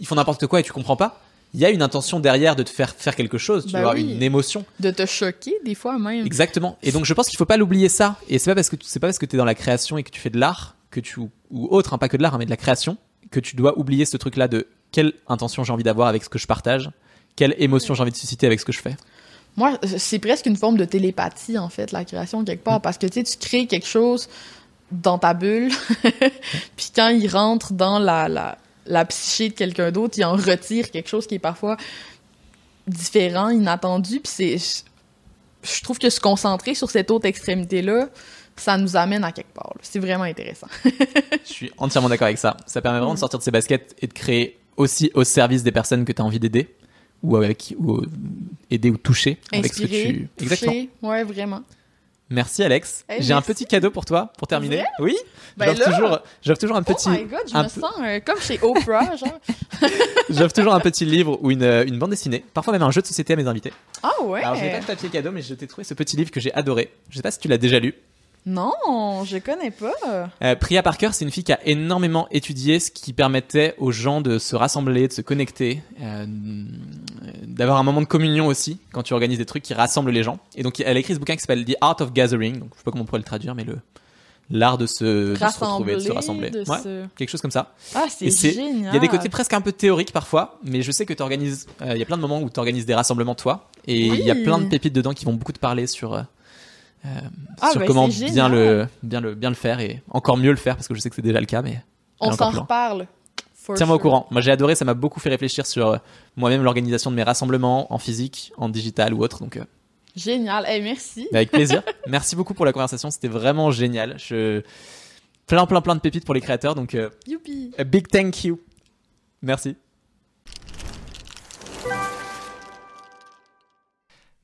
ils font n'importe quoi et tu comprends pas. Il y a une intention derrière de te faire faire quelque chose, tu Bah vois, oui. une émotion. De te choquer, des fois même. Exactement. Et donc je pense qu'il faut pas l'oublier ça. Et c'est pas parce que c'est pas parce que tu es dans la création et que tu fais de l'art que tu ou autre, hein, pas que de l'art, hein, mais de la création, que tu dois oublier ce truc-là de quelle intention j'ai envie d'avoir avec ce que je partage, quelle émotion j'ai envie de susciter avec ce que je fais. Moi, c'est presque une forme de télépathie, en fait, la création, quelque part, parce que, tu sais, tu crées quelque chose dans ta bulle, puis quand il rentre dans la, la, la psyché de quelqu'un d'autre, il en retire quelque chose qui est parfois différent, inattendu, puis c'est... Je trouve que se concentrer sur cette autre extrémité-là, ça nous amène à quelque part. C'est vraiment intéressant. Je suis entièrement d'accord avec ça. Ça permet vraiment de sortir de ses baskets et de créer aussi au service des personnes que tu as envie d'aider ou avec ou euh, aider ou toucher avec ce que tu Exactement. toucher, ouais, vraiment. Merci Alex. Eh, J'ai un petit cadeau pour toi pour terminer. Vrai? Oui? Ben J'offre toujours j'offre toujours un petit Oh my god, je un me sens euh, comme chez Oprah, genre. j'offre toujours un petit livre ou une, euh, une bande dessinée, parfois même un jeu de société à mes invités. Ah ouais? Alors, je n'ai pas de papier cadeau, mais je t'ai trouvé ce petit livre que j'ai adoré. Je sais pas si tu l'as déjà lu. Non, je connais pas. Euh, Priya Parker, c'est une fille qui a énormément étudié ce qui permettait aux gens de se rassembler, de se connecter, euh, d'avoir un moment de communion aussi quand tu organises des trucs qui rassemblent les gens. Et donc, elle a écrit ce bouquin qui s'appelle The Art of Gathering. Donc, je sais pas comment on pourrait le traduire, mais le l'art de se, de se retrouver, de se rassembler. de Ouais, se- quelque chose comme ça. Ah, c'est génial. Il y a des côtés presque un peu théoriques parfois, mais je sais que tu organises. Il y a plein de moments où tu organises des rassemblements toi, et il y a plein de pépites dedans qui vont beaucoup te parler sur euh, euh, Ah, sur ben, comment bien le bien le bien le faire et encore mieux le faire parce que je sais que c'est déjà le cas, mais On s'en reparle. Tiens-moi au courant. Moi j'ai adoré, ça m'a beaucoup fait réfléchir sur euh, moi-même l'organisation de mes rassemblements en physique, en digital ou autre. Donc euh, Génial. Hey, merci. avec plaisir. Merci beaucoup pour la conversation, c'était vraiment génial. Je plein plein plein de pépites pour les créateurs, donc euh, Youpi. a big thank you. Merci.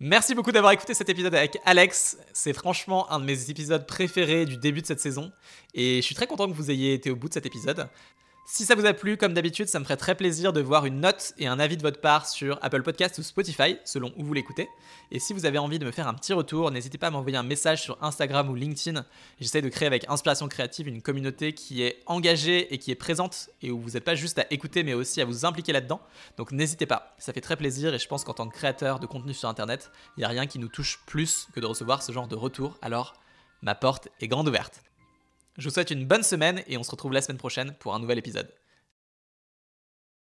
Merci beaucoup d'avoir écouté cet épisode avec Alex. C'est franchement un de mes épisodes préférés du début de cette saison. Et je suis très content que vous ayez été au bout de cet épisode. Si ça vous a plu, comme d'habitude, ça me ferait très plaisir de voir une note et un avis de votre part sur Apple Podcast ou Spotify, selon où vous l'écoutez. Et si vous avez envie de me faire un petit retour, n'hésitez pas à m'envoyer un message sur Instagram ou LinkedIn. J'essaie de créer avec Inspiration Créative une communauté qui est engagée et qui est présente et où vous n'êtes pas juste à écouter mais aussi à vous impliquer là-dedans. Donc n'hésitez pas, ça fait très plaisir et je pense qu'en tant que créateur de contenu sur Internet, il n'y a rien qui nous touche plus que de recevoir ce genre de retour. Alors ma porte est grande ouverte. Je vous souhaite une bonne semaine et on se retrouve la semaine prochaine pour un nouvel épisode.